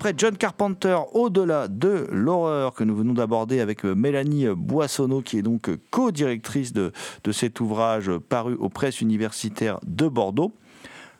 Après John Carpenter, au-delà de l'horreur que nous venons d'aborder avec euh, Mélanie Boissonneau, qui est donc euh, co-directrice de, de cet ouvrage paru aux presses universitaires de Bordeaux,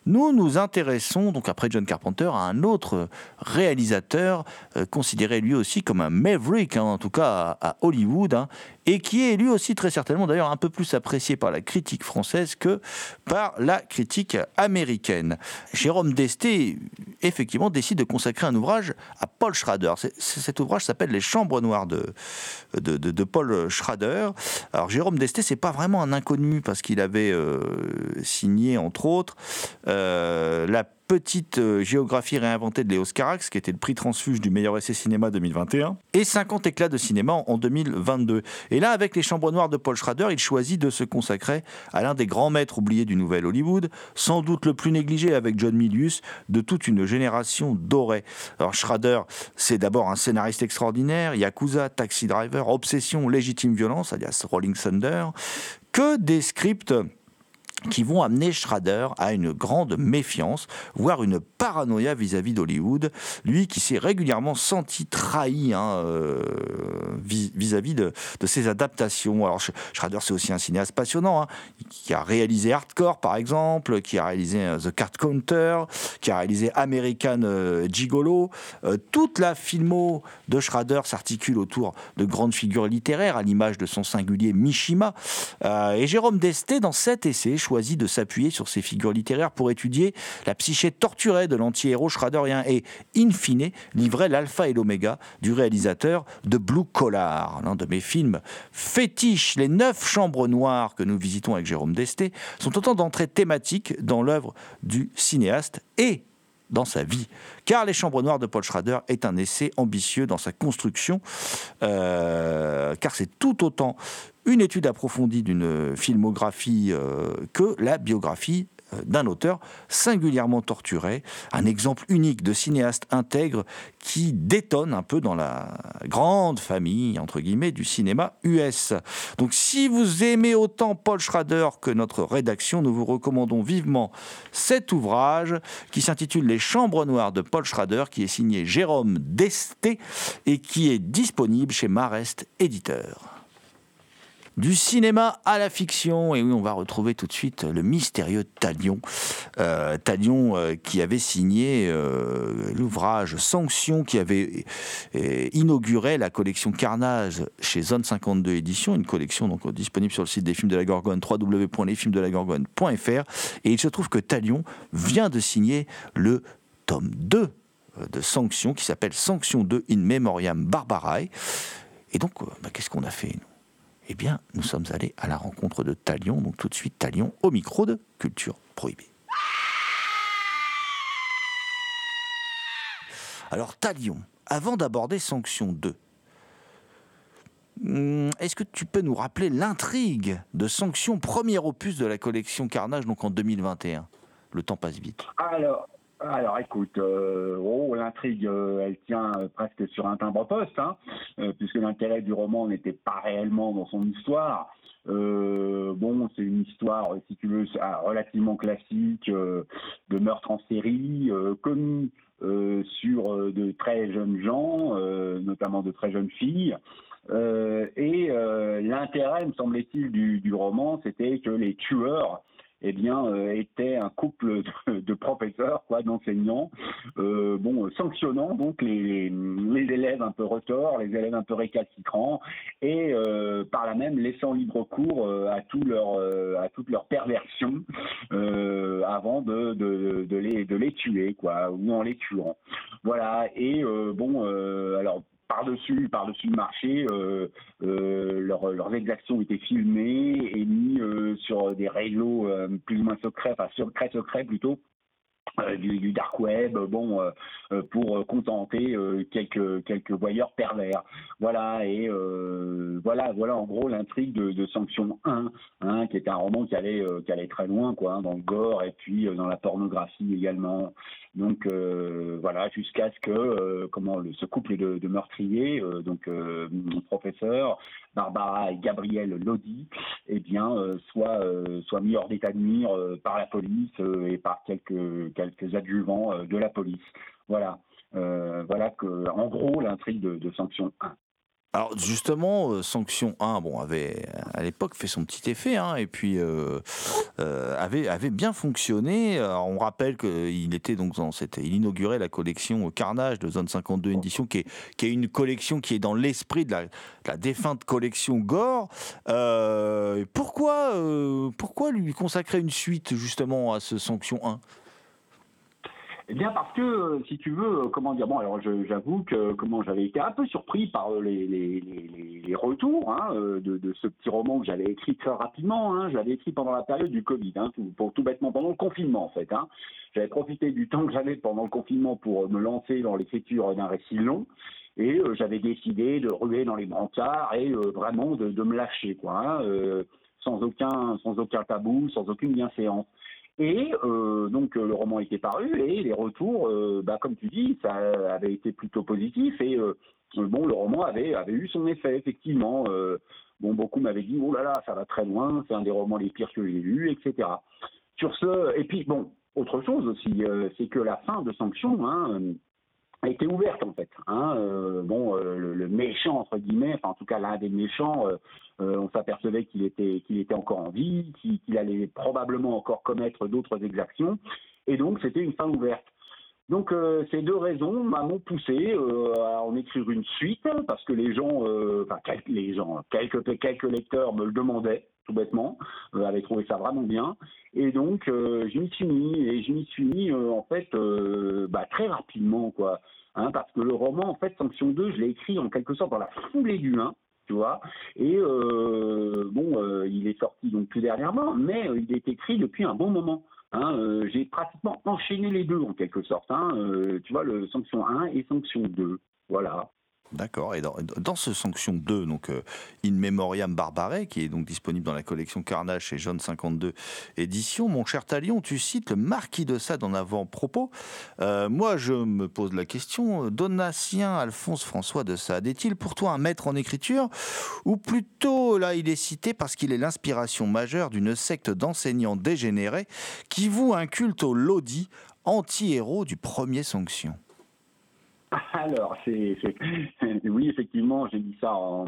nous nous intéressons, donc après John Carpenter, à un autre réalisateur, euh, considéré lui aussi comme un maverick, hein, en tout cas à, Hollywood, hein, et qui est lui aussi très certainement d'ailleurs un peu plus apprécié par la critique française que par la critique américaine. Jérôme Desté, effectivement, décide de consacrer un ouvrage à Paul Schrader. cet ouvrage s'appelle Les Chambres Noires de, Paul Schrader. Alors Jérôme Desté, c'est pas vraiment un inconnu parce qu'il avait euh, signé, entre autres, euh, la petite euh, géographie réinventée de Léos Carax, qui était le prix transfuge du meilleur essai cinéma 2021, et 50 éclats de cinéma en 2022. Et là, avec Les Chambres Noires de Paul Schrader, il choisit de se consacrer à l'un des grands maîtres oubliés du nouvel Hollywood, sans doute le plus négligé avec John Milius de toute une génération dorée. Alors Schrader, c'est d'abord un scénariste extraordinaire, Yakuza, Taxi Driver, Obsession, Légitime Violence, alias Rolling Thunder, que des scripts qui vont amener Schrader à une grande méfiance, voire une paranoïa vis-à-vis d'Hollywood, lui qui s'est régulièrement senti trahi hein, euh, vis-à-vis de, ses adaptations. Alors Schrader c'est aussi un cinéaste passionnant, hein, qui a réalisé Hardcore par exemple, qui a réalisé euh, The Card Counter, qui a réalisé American euh, Gigolo. toute la filmo de Schrader s'articule autour de grandes figures littéraires, à l'image de son singulier Mishima. et Jérôme Desté, dans cet essai, de s'appuyer sur ces figures littéraires pour étudier la psyché torturée de l'anti-héros schraderien et, in fine, livrer l'alpha et l'oméga du réalisateur de Blue Collar, l'un de mes films fétiches. Les neuf chambres noires que nous visitons avec Jérôme Desté sont autant d'entrées thématiques dans l'œuvre du cinéaste et dans sa vie. Car Les Chambres Noires de Paul Schrader est un essai ambitieux dans sa construction, euh, car c'est tout autant une étude approfondie d'une filmographie euh, que la biographie d'un auteur singulièrement torturé, un exemple unique de cinéaste intègre qui détonne un peu dans la grande famille, entre guillemets, du cinéma US. Donc si vous aimez autant Paul Schrader que notre rédaction, nous vous recommandons vivement cet ouvrage qui s'intitule Les Chambres Noires de Paul Schrader, qui est signé Jérôme Desté et qui est disponible chez Marest Éditeur. Du cinéma à la fiction, et oui, on va retrouver tout de suite le mystérieux Talion. Euh, Talion euh, qui avait signé euh, l'ouvrage Sanction, qui avait inauguré la collection Carnage chez Zone 52 Éditions, une collection donc disponible sur le site des films de la Gorgone, www.lesfilmsdelagorgone.fr. Et il se trouve que Talion vient de signer le tome 2 de Sanction, qui s'appelle Sanction 2 in Memoriam Barbarae. Et donc, bah, qu'est-ce qu'on a fait eh bien, nous sommes allés à la rencontre de Talion, donc tout de suite Talion au micro de Culture Prohibée. Alors Talion, avant d'aborder Sanction 2, hmm, est-ce que tu peux nous rappeler l'intrigue de Sanction, premier opus de la collection Carnage, donc en 2021 Le temps passe vite. Alors écoute, euh, oh, l'intrigue, euh, elle tient euh, presque sur un timbre-poste, hein, puisque l'intérêt du roman n'était pas réellement dans son histoire. bon, c'est une histoire, si tu veux, relativement classique de meurtre en série, commis sur de très jeunes gens, notamment de très jeunes filles. et l'intérêt, me semblait-il, du roman, c'était que les tueurs eh bien, euh, était un couple de, professeurs, quoi, d'enseignants, euh, bon, sanctionnant donc les, les, élèves un peu retors, les élèves un peu récalcitrants, et euh, par là même laissant libre cours à tout leur à toute leur perversion avant de, de, de, les de les tuer, quoi, ou en les tuant. Voilà. Et bon, alors par-dessus par-dessus le marché, euh, euh, leurs exactions étaient filmées et mis euh, sur des réseaux plus ou moins secrets, enfin secrets secrets plutôt, euh, du, dark web, bon, euh, euh, pour contenter quelques quelques voyeurs pervers. Voilà et voilà voilà en gros l'intrigue de, de, Sanction 1, hein, qui est un roman qui allait qui allait très loin quoi, hein, dans le gore et puis dans la pornographie également. Donc voilà jusqu'à ce que comment ce couple de meurtriers, donc mon professeur Barbara et Gabriel Lodi, eh bien soit soit mis hors d'état de nuire par la police et par quelques quelques adjuvants euh, de la police. Voilà. Euh, voilà que, en gros, l'intrigue de, de Sanction 1. Alors justement, euh, Sanction 1, bon, avait à l'époque fait son petit effet, hein, et puis avait, avait bien fonctionné. on rappelle qu'il était donc dans cette, il inaugurait la collection Carnage de Zone 52 édition, qui est, qui est une collection qui est dans l'esprit de la, la, défunte collection Gore. pourquoi, pourquoi lui consacrer une suite justement à ce Sanction 1 eh bien parce que, euh, si tu veux, euh, comment dire, bon alors j'avoue que comment j'avais été un peu surpris par euh, les, retours hein, de, ce petit roman que j'avais écrit très rapidement. Hein, j'avais écrit pendant la période du Covid, hein, tout, pour tout bêtement pendant le confinement en fait. Hein. J'avais profité du temps que j'avais pendant le confinement pour me lancer dans l'écriture d'un récit long. Et j'avais décidé de ruer dans les brancards et vraiment de, me lâcher, quoi, hein, sans aucun, sans aucun tabou, sans aucune bienséance. Et euh, donc le roman était paru et les retours, bah, comme tu dis, ça avait été plutôt positif et bon, le roman avait, avait eu son effet effectivement. bon, beaucoup m'avaient dit oh là là, ça va très loin, c'est un des romans les pires que j'ai lus, etc. Sur ce, et puis bon, autre chose aussi, c'est que la fin de Sanction, hein, a été ouverte en fait. Hein, euh, bon, euh, le, méchant entre guillemets, enfin en tout cas l'un des méchants, euh, on s'apercevait qu'il était qu'il était encore en vie, qu'il allait probablement encore commettre d'autres exactions, et donc c'était une fin ouverte. Donc ces deux raisons m'ont poussé à en écrire une suite parce que les gens, enfin quelques, les gens, quelques quelques lecteurs me le demandaient tout bêtement, avaient trouvé ça vraiment bien. Et donc, euh, je m'y suis mis, et je m'y suis mis, euh, en fait, euh, bah, très rapidement, quoi. Hein, parce que le roman, en fait, Sanction 2, je l'ai écrit en quelque sorte dans la foulée du 1, tu vois. Et bon, il est sorti donc plus dernièrement, mais il est écrit depuis un bon moment. Hein, j'ai pratiquement enchaîné les deux en quelque sorte. Hein, tu vois, le Sanction 1 et Sanction 2. Voilà. D'accord. Et dans, ce Sanction 2, donc euh, In Memoriam Barbare, qui est donc disponible dans la collection Carnage chez Jeune 52 Édition, mon cher Talion, tu cites le marquis de Sade en avant-propos. Euh, moi, je me pose la question, Donatien Alphonse François de Sade est-il pour toi un maître en écriture? Ou plutôt, là, il est cité parce qu'il est l'inspiration majeure d'une secte d'enseignants dégénérés qui voue un culte au Lodi, anti-héros du premier Sanction? Alors, c'est, oui, effectivement, j'ai dit ça en,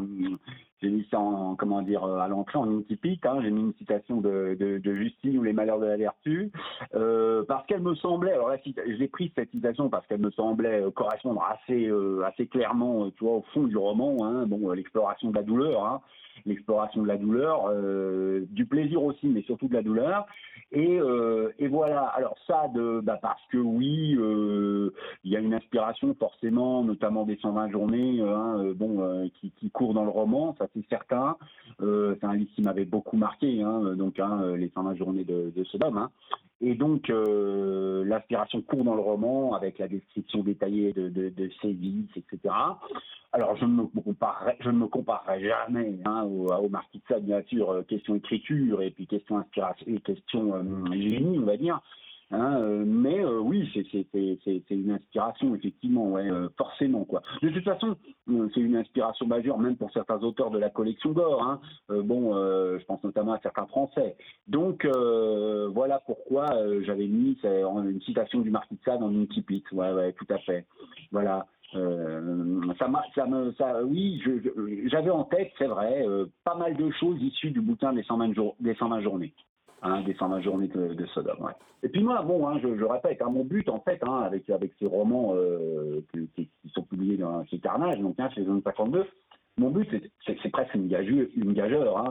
j'ai mis ça en, comment dire, à l'entrée en une typique. Hein, j'ai mis une citation de, Justine ou les malheurs de la vertu, euh, parce qu'elle me semblait. Alors j'ai pris cette citation parce qu'elle me semblait euh, correspondre assez, euh, assez clairement, tu vois, au fond du roman. Hein, bon, l'exploration de la douleur. Hein, l'exploration de la douleur, euh, du plaisir aussi, mais surtout de la douleur. Et, euh, voilà. Alors ça, bah parce que oui, euh, il y a une inspiration forcément, notamment des 120 journées, hein, bon, qui, qui court dans le roman, ça c'est certain. c'est un livre qui m'avait beaucoup marqué, hein, donc hein, les 120 journées de, de Sodome. Et donc, l'inspiration court dans le roman avec la description détaillée de, ses vies, etc. Alors, je ne me comparerai, je ne me comparerai jamais hein, au, au, Marquis de Sade, bien sûr, euh, question écriture et puis question inspiration et question euh, génie, on va dire. Hein, euh, mais oui, c'est une inspiration, effectivement, ouais, forcément. De toute façon, c'est une inspiration majeure, même pour certains auteurs de la collection d'or. Hein. bon, je pense notamment à certains Français. Donc, voilà pourquoi j'avais mis une citation du Marquis de Sade dans une petite Ouais, tout à fait. Voilà. Euh, ça, oui, j'avais en tête, c'est vrai, euh, pas mal de choses issues du bouquin des 120, jours, des 120 journées. Hein, des 120 journées de, Sodome. Et puis moi, bon, hein, je, je, répète, hein, mon but en fait, hein, avec avec ces romans euh, qui, sont publiés dans, chez Carnage, donc chez Zone 52, mon but, c'est presque une gageure,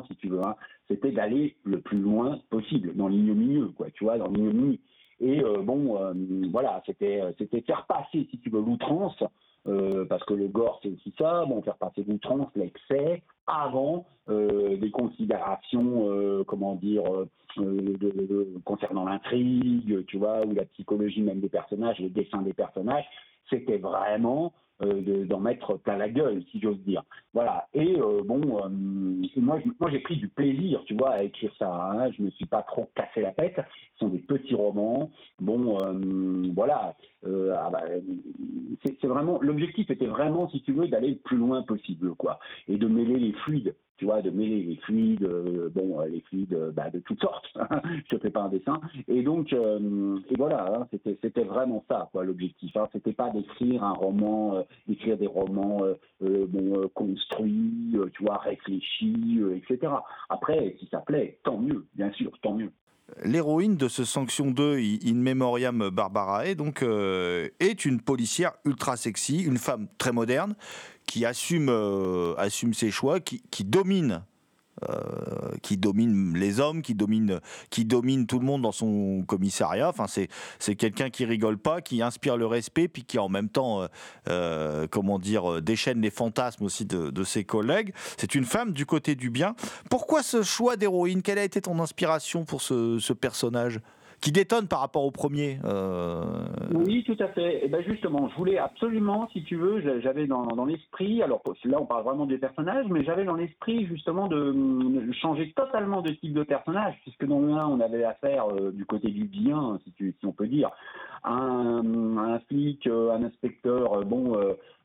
si tu veux. C'était d'aller le plus loin possible dans l'ignominie, quoi. Tu vois, dans l'ignominie. Et euh, bon, euh, voilà, c'était c'était faire passer, si tu veux, l'outrance euh, parce que le gore c'est aussi ça, bon, faire passer l'outrance, l'excès, avant euh, des considérations, euh, comment dire, concernant l'intrigue, tu vois, ou la psychologie même des personnages, le dessin des personnages, c'était vraiment euh, d'en mettre plein la gueule, si j'ose dire. Voilà. Et euh, bon, euh, moi, j'ai pris du plaisir, tu vois, à écrire ça. Hein. Je me suis pas trop cassé la tête. Ce sont des petits romans. Bon, voilà. Ah bah, c'est vraiment l'objectif était vraiment, si tu veux, d'aller le plus loin possible, quoi, et de mêler les fluides tu vois, de mêler les fluides, euh, bon, euh, les fluides euh, bah, de toutes sortes. je te fais pas un dessin. Et donc, et voilà, hein, c'était, c'était vraiment ça, quoi, l'objectif. Hein. C'était pas d'écrire un roman, d'écrire des romans bon, construits, tu vois, réfléchis, etc. Après, si ça plaît, tant mieux, bien sûr, tant mieux. L'héroïne de ce Sanction 2, In Memoriam Barbarae, donc, est une policière ultra sexy, une femme très moderne, qui assume, euh, assume ses choix, qui, domine euh, qui domine les hommes, qui domine, qui domine tout le monde dans son commissariat. Enfin, c'est, quelqu'un qui rigole pas, qui inspire le respect, puis qui en même temps, euh, comment dire, déchaîne les fantasmes aussi de, de, ses collègues. C'est une femme du côté du bien. Pourquoi ce choix d'héroïne? Quelle a été ton inspiration pour ce personnage? Qui détonne par rapport au premier. Euh. Oui, tout à fait. Et eh ben justement, je voulais absolument, si tu veux, j'avais dans, l'esprit, alors là on parle vraiment des personnages, mais j'avais dans l'esprit justement de, changer totalement de type de personnage, puisque dans le 1 on avait affaire euh, du côté du bien, si, tu, si on peut dire, un, un flic, euh, un inspecteur, bon,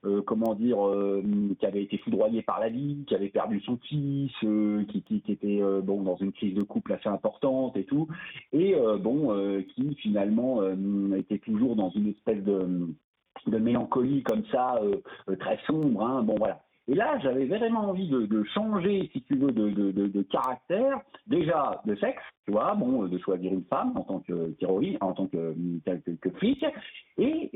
euh, comment dire, euh, qui avait été foudroyé par la vie, qui avait perdu son fils, euh, qui, était bon dans une crise de couple assez importante et tout, et bon, qui finalement était toujours dans une espèce de, mélancolie comme ça, très sombre. Hein, bon voilà. Et là, j'avais vraiment envie de, changer, si tu veux, de, caractère, déjà de sexe, tu vois, bon, de choisir une femme en tant que terroriste, en tant que, que, flic, et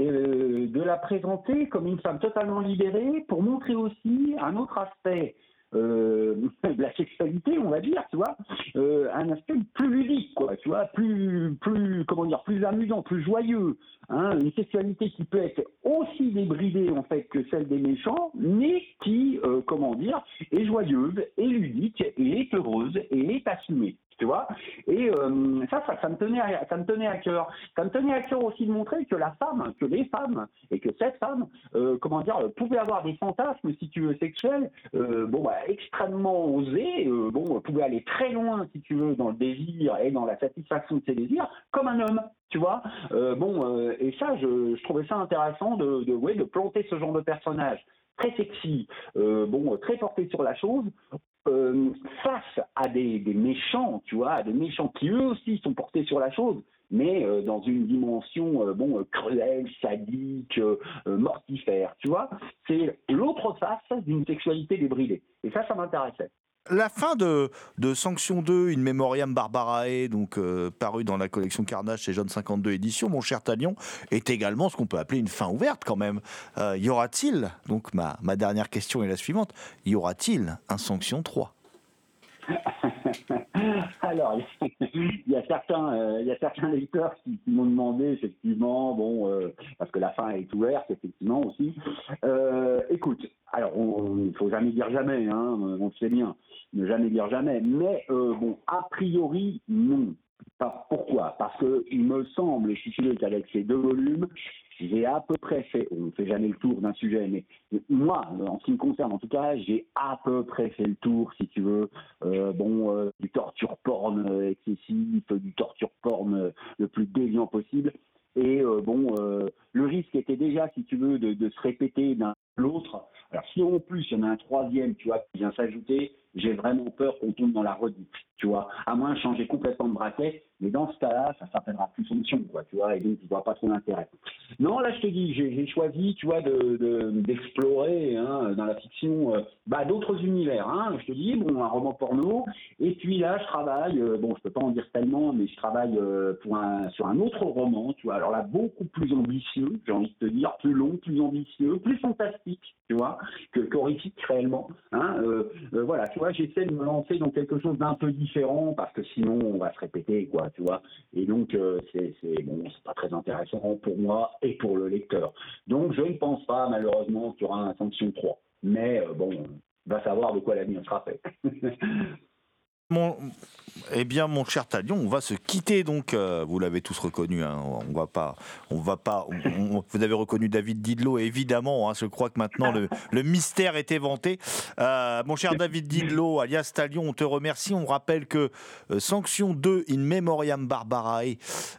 de la présenter comme une femme totalement libérée pour montrer aussi un autre aspect euh, de la sexualité, on va dire, tu vois, euh, un aspect plus ludique, quoi, tu vois, plus, plus, comment dire, plus amusant, plus joyeux, hein, une sexualité qui peut être aussi débridée en fait que celle des méchants, mais qui, euh, comment dire, est joyeuse, est ludique, et est heureuse, et est assumée tu vois. Et euh, ça, ça, me tenait à, ça me tenait à cœur. Ça me tenait à cœur aussi de montrer que la femme, que les femmes, et que cette femme, euh, comment dire, pouvait avoir des fantasmes, si tu veux, sexuels, euh, bon, bah, extrêmement osés, bon, pouvait aller très loin, si tu veux, dans le désir et dans la satisfaction de ses désirs, comme un homme. Tu vois, bon, et ça, je, trouvais ça intéressant de, de, ouais, de planter ce genre de personnage très sexy, bon, très porté sur la chose, euh, face à des, méchants, tu vois, des méchants qui eux aussi sont portés sur la chose, mais euh, dans une dimension euh, bon cruelle, sadique, mortifère, tu vois. C'est l'autre face d'une sexualité débridée. Et ça, ça m'intéressait. La fin de, de Sanction 2, In Memoriam Barbarae, donc euh, paru dans la collection Carnage chez Jeune 52 éditions, mon cher Talion, est également ce qu'on peut appeler une fin ouverte quand même. Euh, y aura-t-il, donc ma, ma dernière question est la suivante, y aura-t-il un Sanction 3 Alors, il y a certains, euh, il y a certains lecteurs qui, m'ont demandé effectivement, bon, parce que la fin est ouverte effectivement aussi. Euh, écoute, alors il ne faut jamais dire jamais, hein, on le sait bien, ne jamais dire jamais, mais bon, a priori non. Pourquoi? Parce que il me semble, si tu veux, qu'avec ces deux volumes, j'ai à peu près fait, on ne fait jamais le tour d'un sujet, mais moi, en ce qui me concerne en tout cas, j'ai à peu près fait le tour, si tu veux, euh, bon, euh, du torture porn excessif, du torture porn le plus déviant possible. Et euh, bon, le risque était déjà, si tu veux, de, de se répéter d'un l'autre. Alors si en plus il y en a un troisième, tu vois, qui vient s'ajouter, j'ai vraiment peur qu'on tombe dans la redite, tu vois. À moins de changer complètement de braquet, mais dans ce cas-là, ça s'appellera plus fonction, quoi, tu vois, et donc tu vois pas trop l'intérêt. Non, là je te dis, j'ai choisi, tu vois, d'explorer de, hein, dans la fiction euh, bah, d'autres univers. Hein. Je te dis, bon, un roman porno, et puis là je travaille, euh, bon, je peux pas en dire tellement, mais je travaille euh, pour un, sur un autre roman, tu vois. Alors là, beaucoup plus ambitieux, j'ai envie de te dire, plus long, plus ambitieux, plus fantastique, tu vois, que qu'horrifique réellement. Hein. voilà, tu vois, j'essaie de me lancer dans quelque chose d'un peu différent parce que sinon on va se répéter, quoi tu vois. Et donc, euh, c'est bon, pas très intéressant pour moi et pour le lecteur. Donc, je ne pense pas, malheureusement, qu'il y aura un sanction 3. Mais euh, bon, on va savoir de quoi l'avenir sera fait. Mon, eh bien, mon cher Talion, on va se quitter donc. Euh, vous l'avez tous reconnu. Hein, on va pas, on va pas. vous avez reconnu David Didlot, évidemment. Hein, je crois que maintenant le, mystère est éventé. Euh, mon cher David Didlot, alias Talion, on te remercie. On rappelle que euh, Sanction 2 in Memoriam Barbarae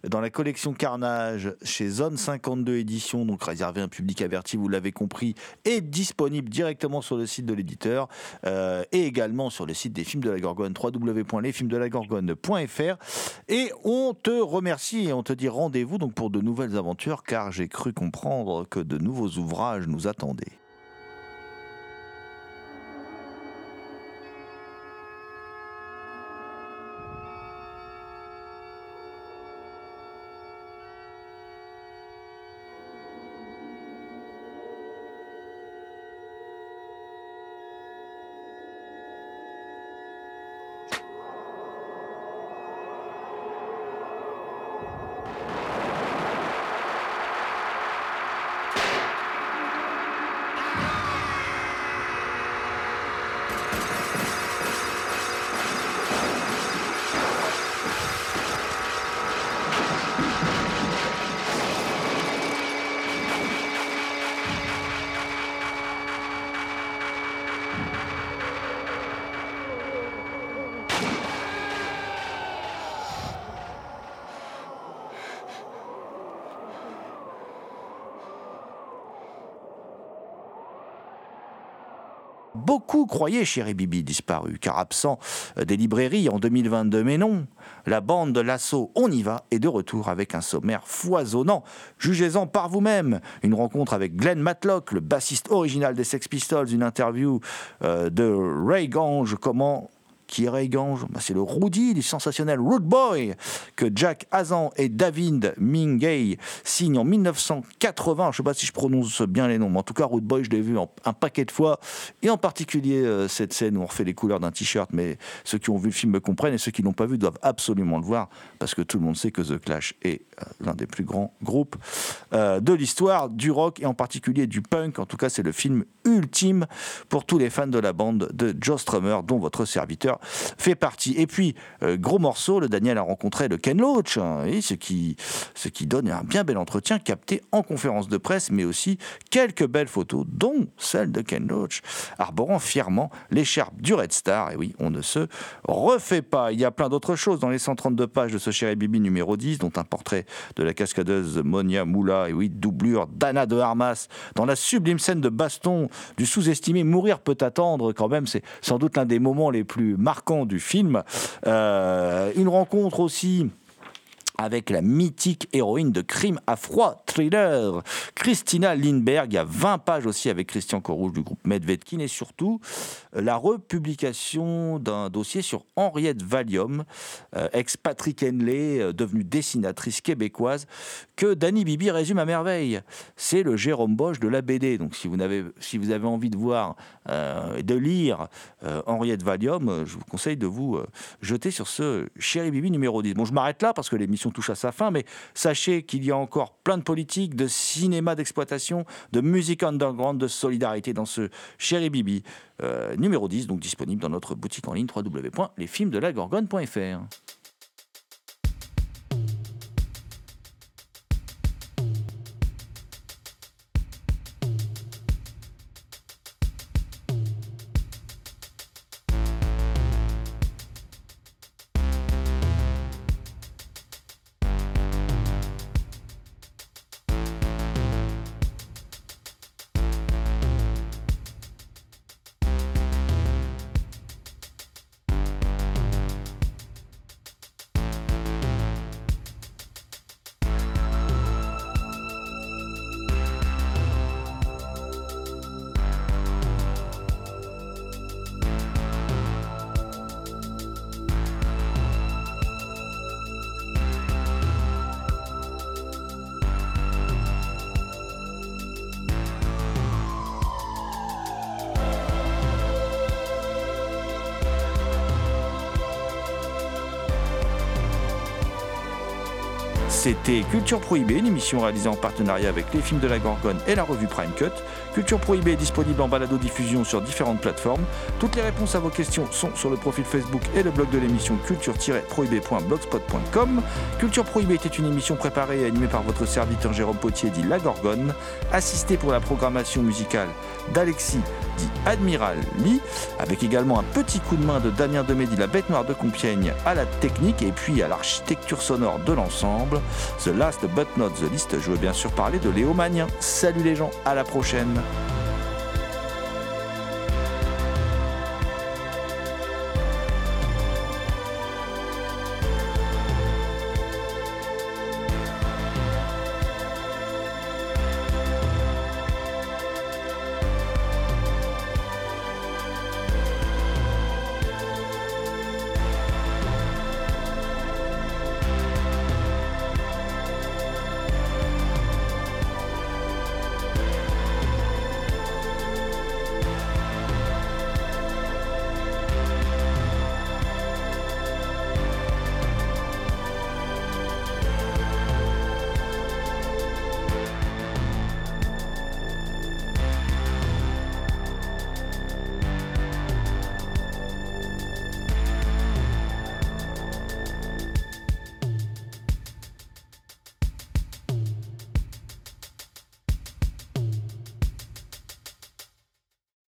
dans la collection Carnage chez Zone 52 éditions, donc réservé à un public averti, vous l'avez compris, est disponible directement sur le site de l'éditeur et également sur le site des films de la Gorgone 3 www.lesfilmsdelagorgone.fr et on te remercie et on te dit rendez-vous donc pour de nouvelles aventures car j'ai cru comprendre que de nouveaux ouvrages nous attendaient. Beaucoup croyaient Chéri Bibi disparu, car absent euh, des librairies en 2022. Mais non, la bande de l'assaut On y va est de retour avec un sommaire foisonnant. Jugez-en par vous-même. Une rencontre avec Glenn Matlock, le bassiste original des Sex Pistols, une interview euh, de Ray Gange, comment qui est Ray Gange bah, C'est le Rudy du sensationnel Root Boy que Jack Hazan et David Mingay signent en 1980. Je ne sais pas si je prononce bien les noms, mais en tout cas, Root Boy, je l'ai vu un paquet de fois, et en particulier euh, cette scène où on refait les couleurs d'un t-shirt. Mais ceux qui ont vu le film me comprennent, et ceux qui ne l'ont pas vu doivent absolument le voir, parce que tout le monde sait que The Clash est euh, l'un des plus grands groupes euh, de l'histoire du rock, et en particulier du punk. En tout cas, c'est le film ultime pour tous les fans de la bande de Joe Strummer, dont votre serviteur fait partie. Et puis, euh, gros morceau, le Daniel a rencontré le Ken Loach, hein, ce, qui, ce qui donne un bien bel entretien capté en conférence de presse, mais aussi quelques belles photos, dont celle de Ken Loach, arborant fièrement l'écharpe du Red Star. Et oui, on ne se refait pas. Il y a plein d'autres choses dans les 132 pages de ce Chéri Bibi numéro 10, dont un portrait de la cascadeuse Monia Moula, et oui, doublure d'Anna de Armas, dans la sublime scène de baston du sous-estimé Mourir peut attendre, quand même, c'est sans doute l'un des moments les plus marquants marquant du film. Euh, une rencontre aussi avec la mythique héroïne de crime à froid thriller, Christina Lindbergh. Il y a 20 pages aussi avec Christian Corouge du groupe Medvedkin et surtout euh, la republication d'un dossier sur Henriette Valium, euh, ex-Patrick Henley, euh, devenue dessinatrice québécoise, que Danny Bibi résume à merveille. C'est le Jérôme Bosch de la BD. Donc si vous avez, si vous avez envie de voir et de lire Henriette Valium, je vous conseille de vous jeter sur ce Chéri Bibi numéro 10. Bon, je m'arrête là parce que l'émission touche à sa fin, mais sachez qu'il y a encore plein de politiques, de cinéma d'exploitation, de musique underground, de solidarité dans ce Chéri Bibi euh, numéro 10, donc disponible dans notre boutique en ligne www.lesfilmsdelagorgone.fr. C'était Culture Prohibée, une émission réalisée en partenariat avec les films de la Gorgone et la revue Prime Cut. Culture Prohibée est disponible en balado-diffusion sur différentes plateformes. Toutes les réponses à vos questions sont sur le profil Facebook et le blog de l'émission culture-prohibée.blogspot.com. Culture Prohibée était une émission préparée et animée par votre serviteur Jérôme Potier dit La Gorgone, assisté pour la programmation musicale d'Alexis dit Admiral Lee, avec également un petit coup de main de Damien Demédy, la bête noire de Compiègne, à la technique et puis à l'architecture sonore de l'ensemble. The Last But Not The List, je veux bien sûr parler de Léo Magnin. Salut les gens, à la prochaine Thank you.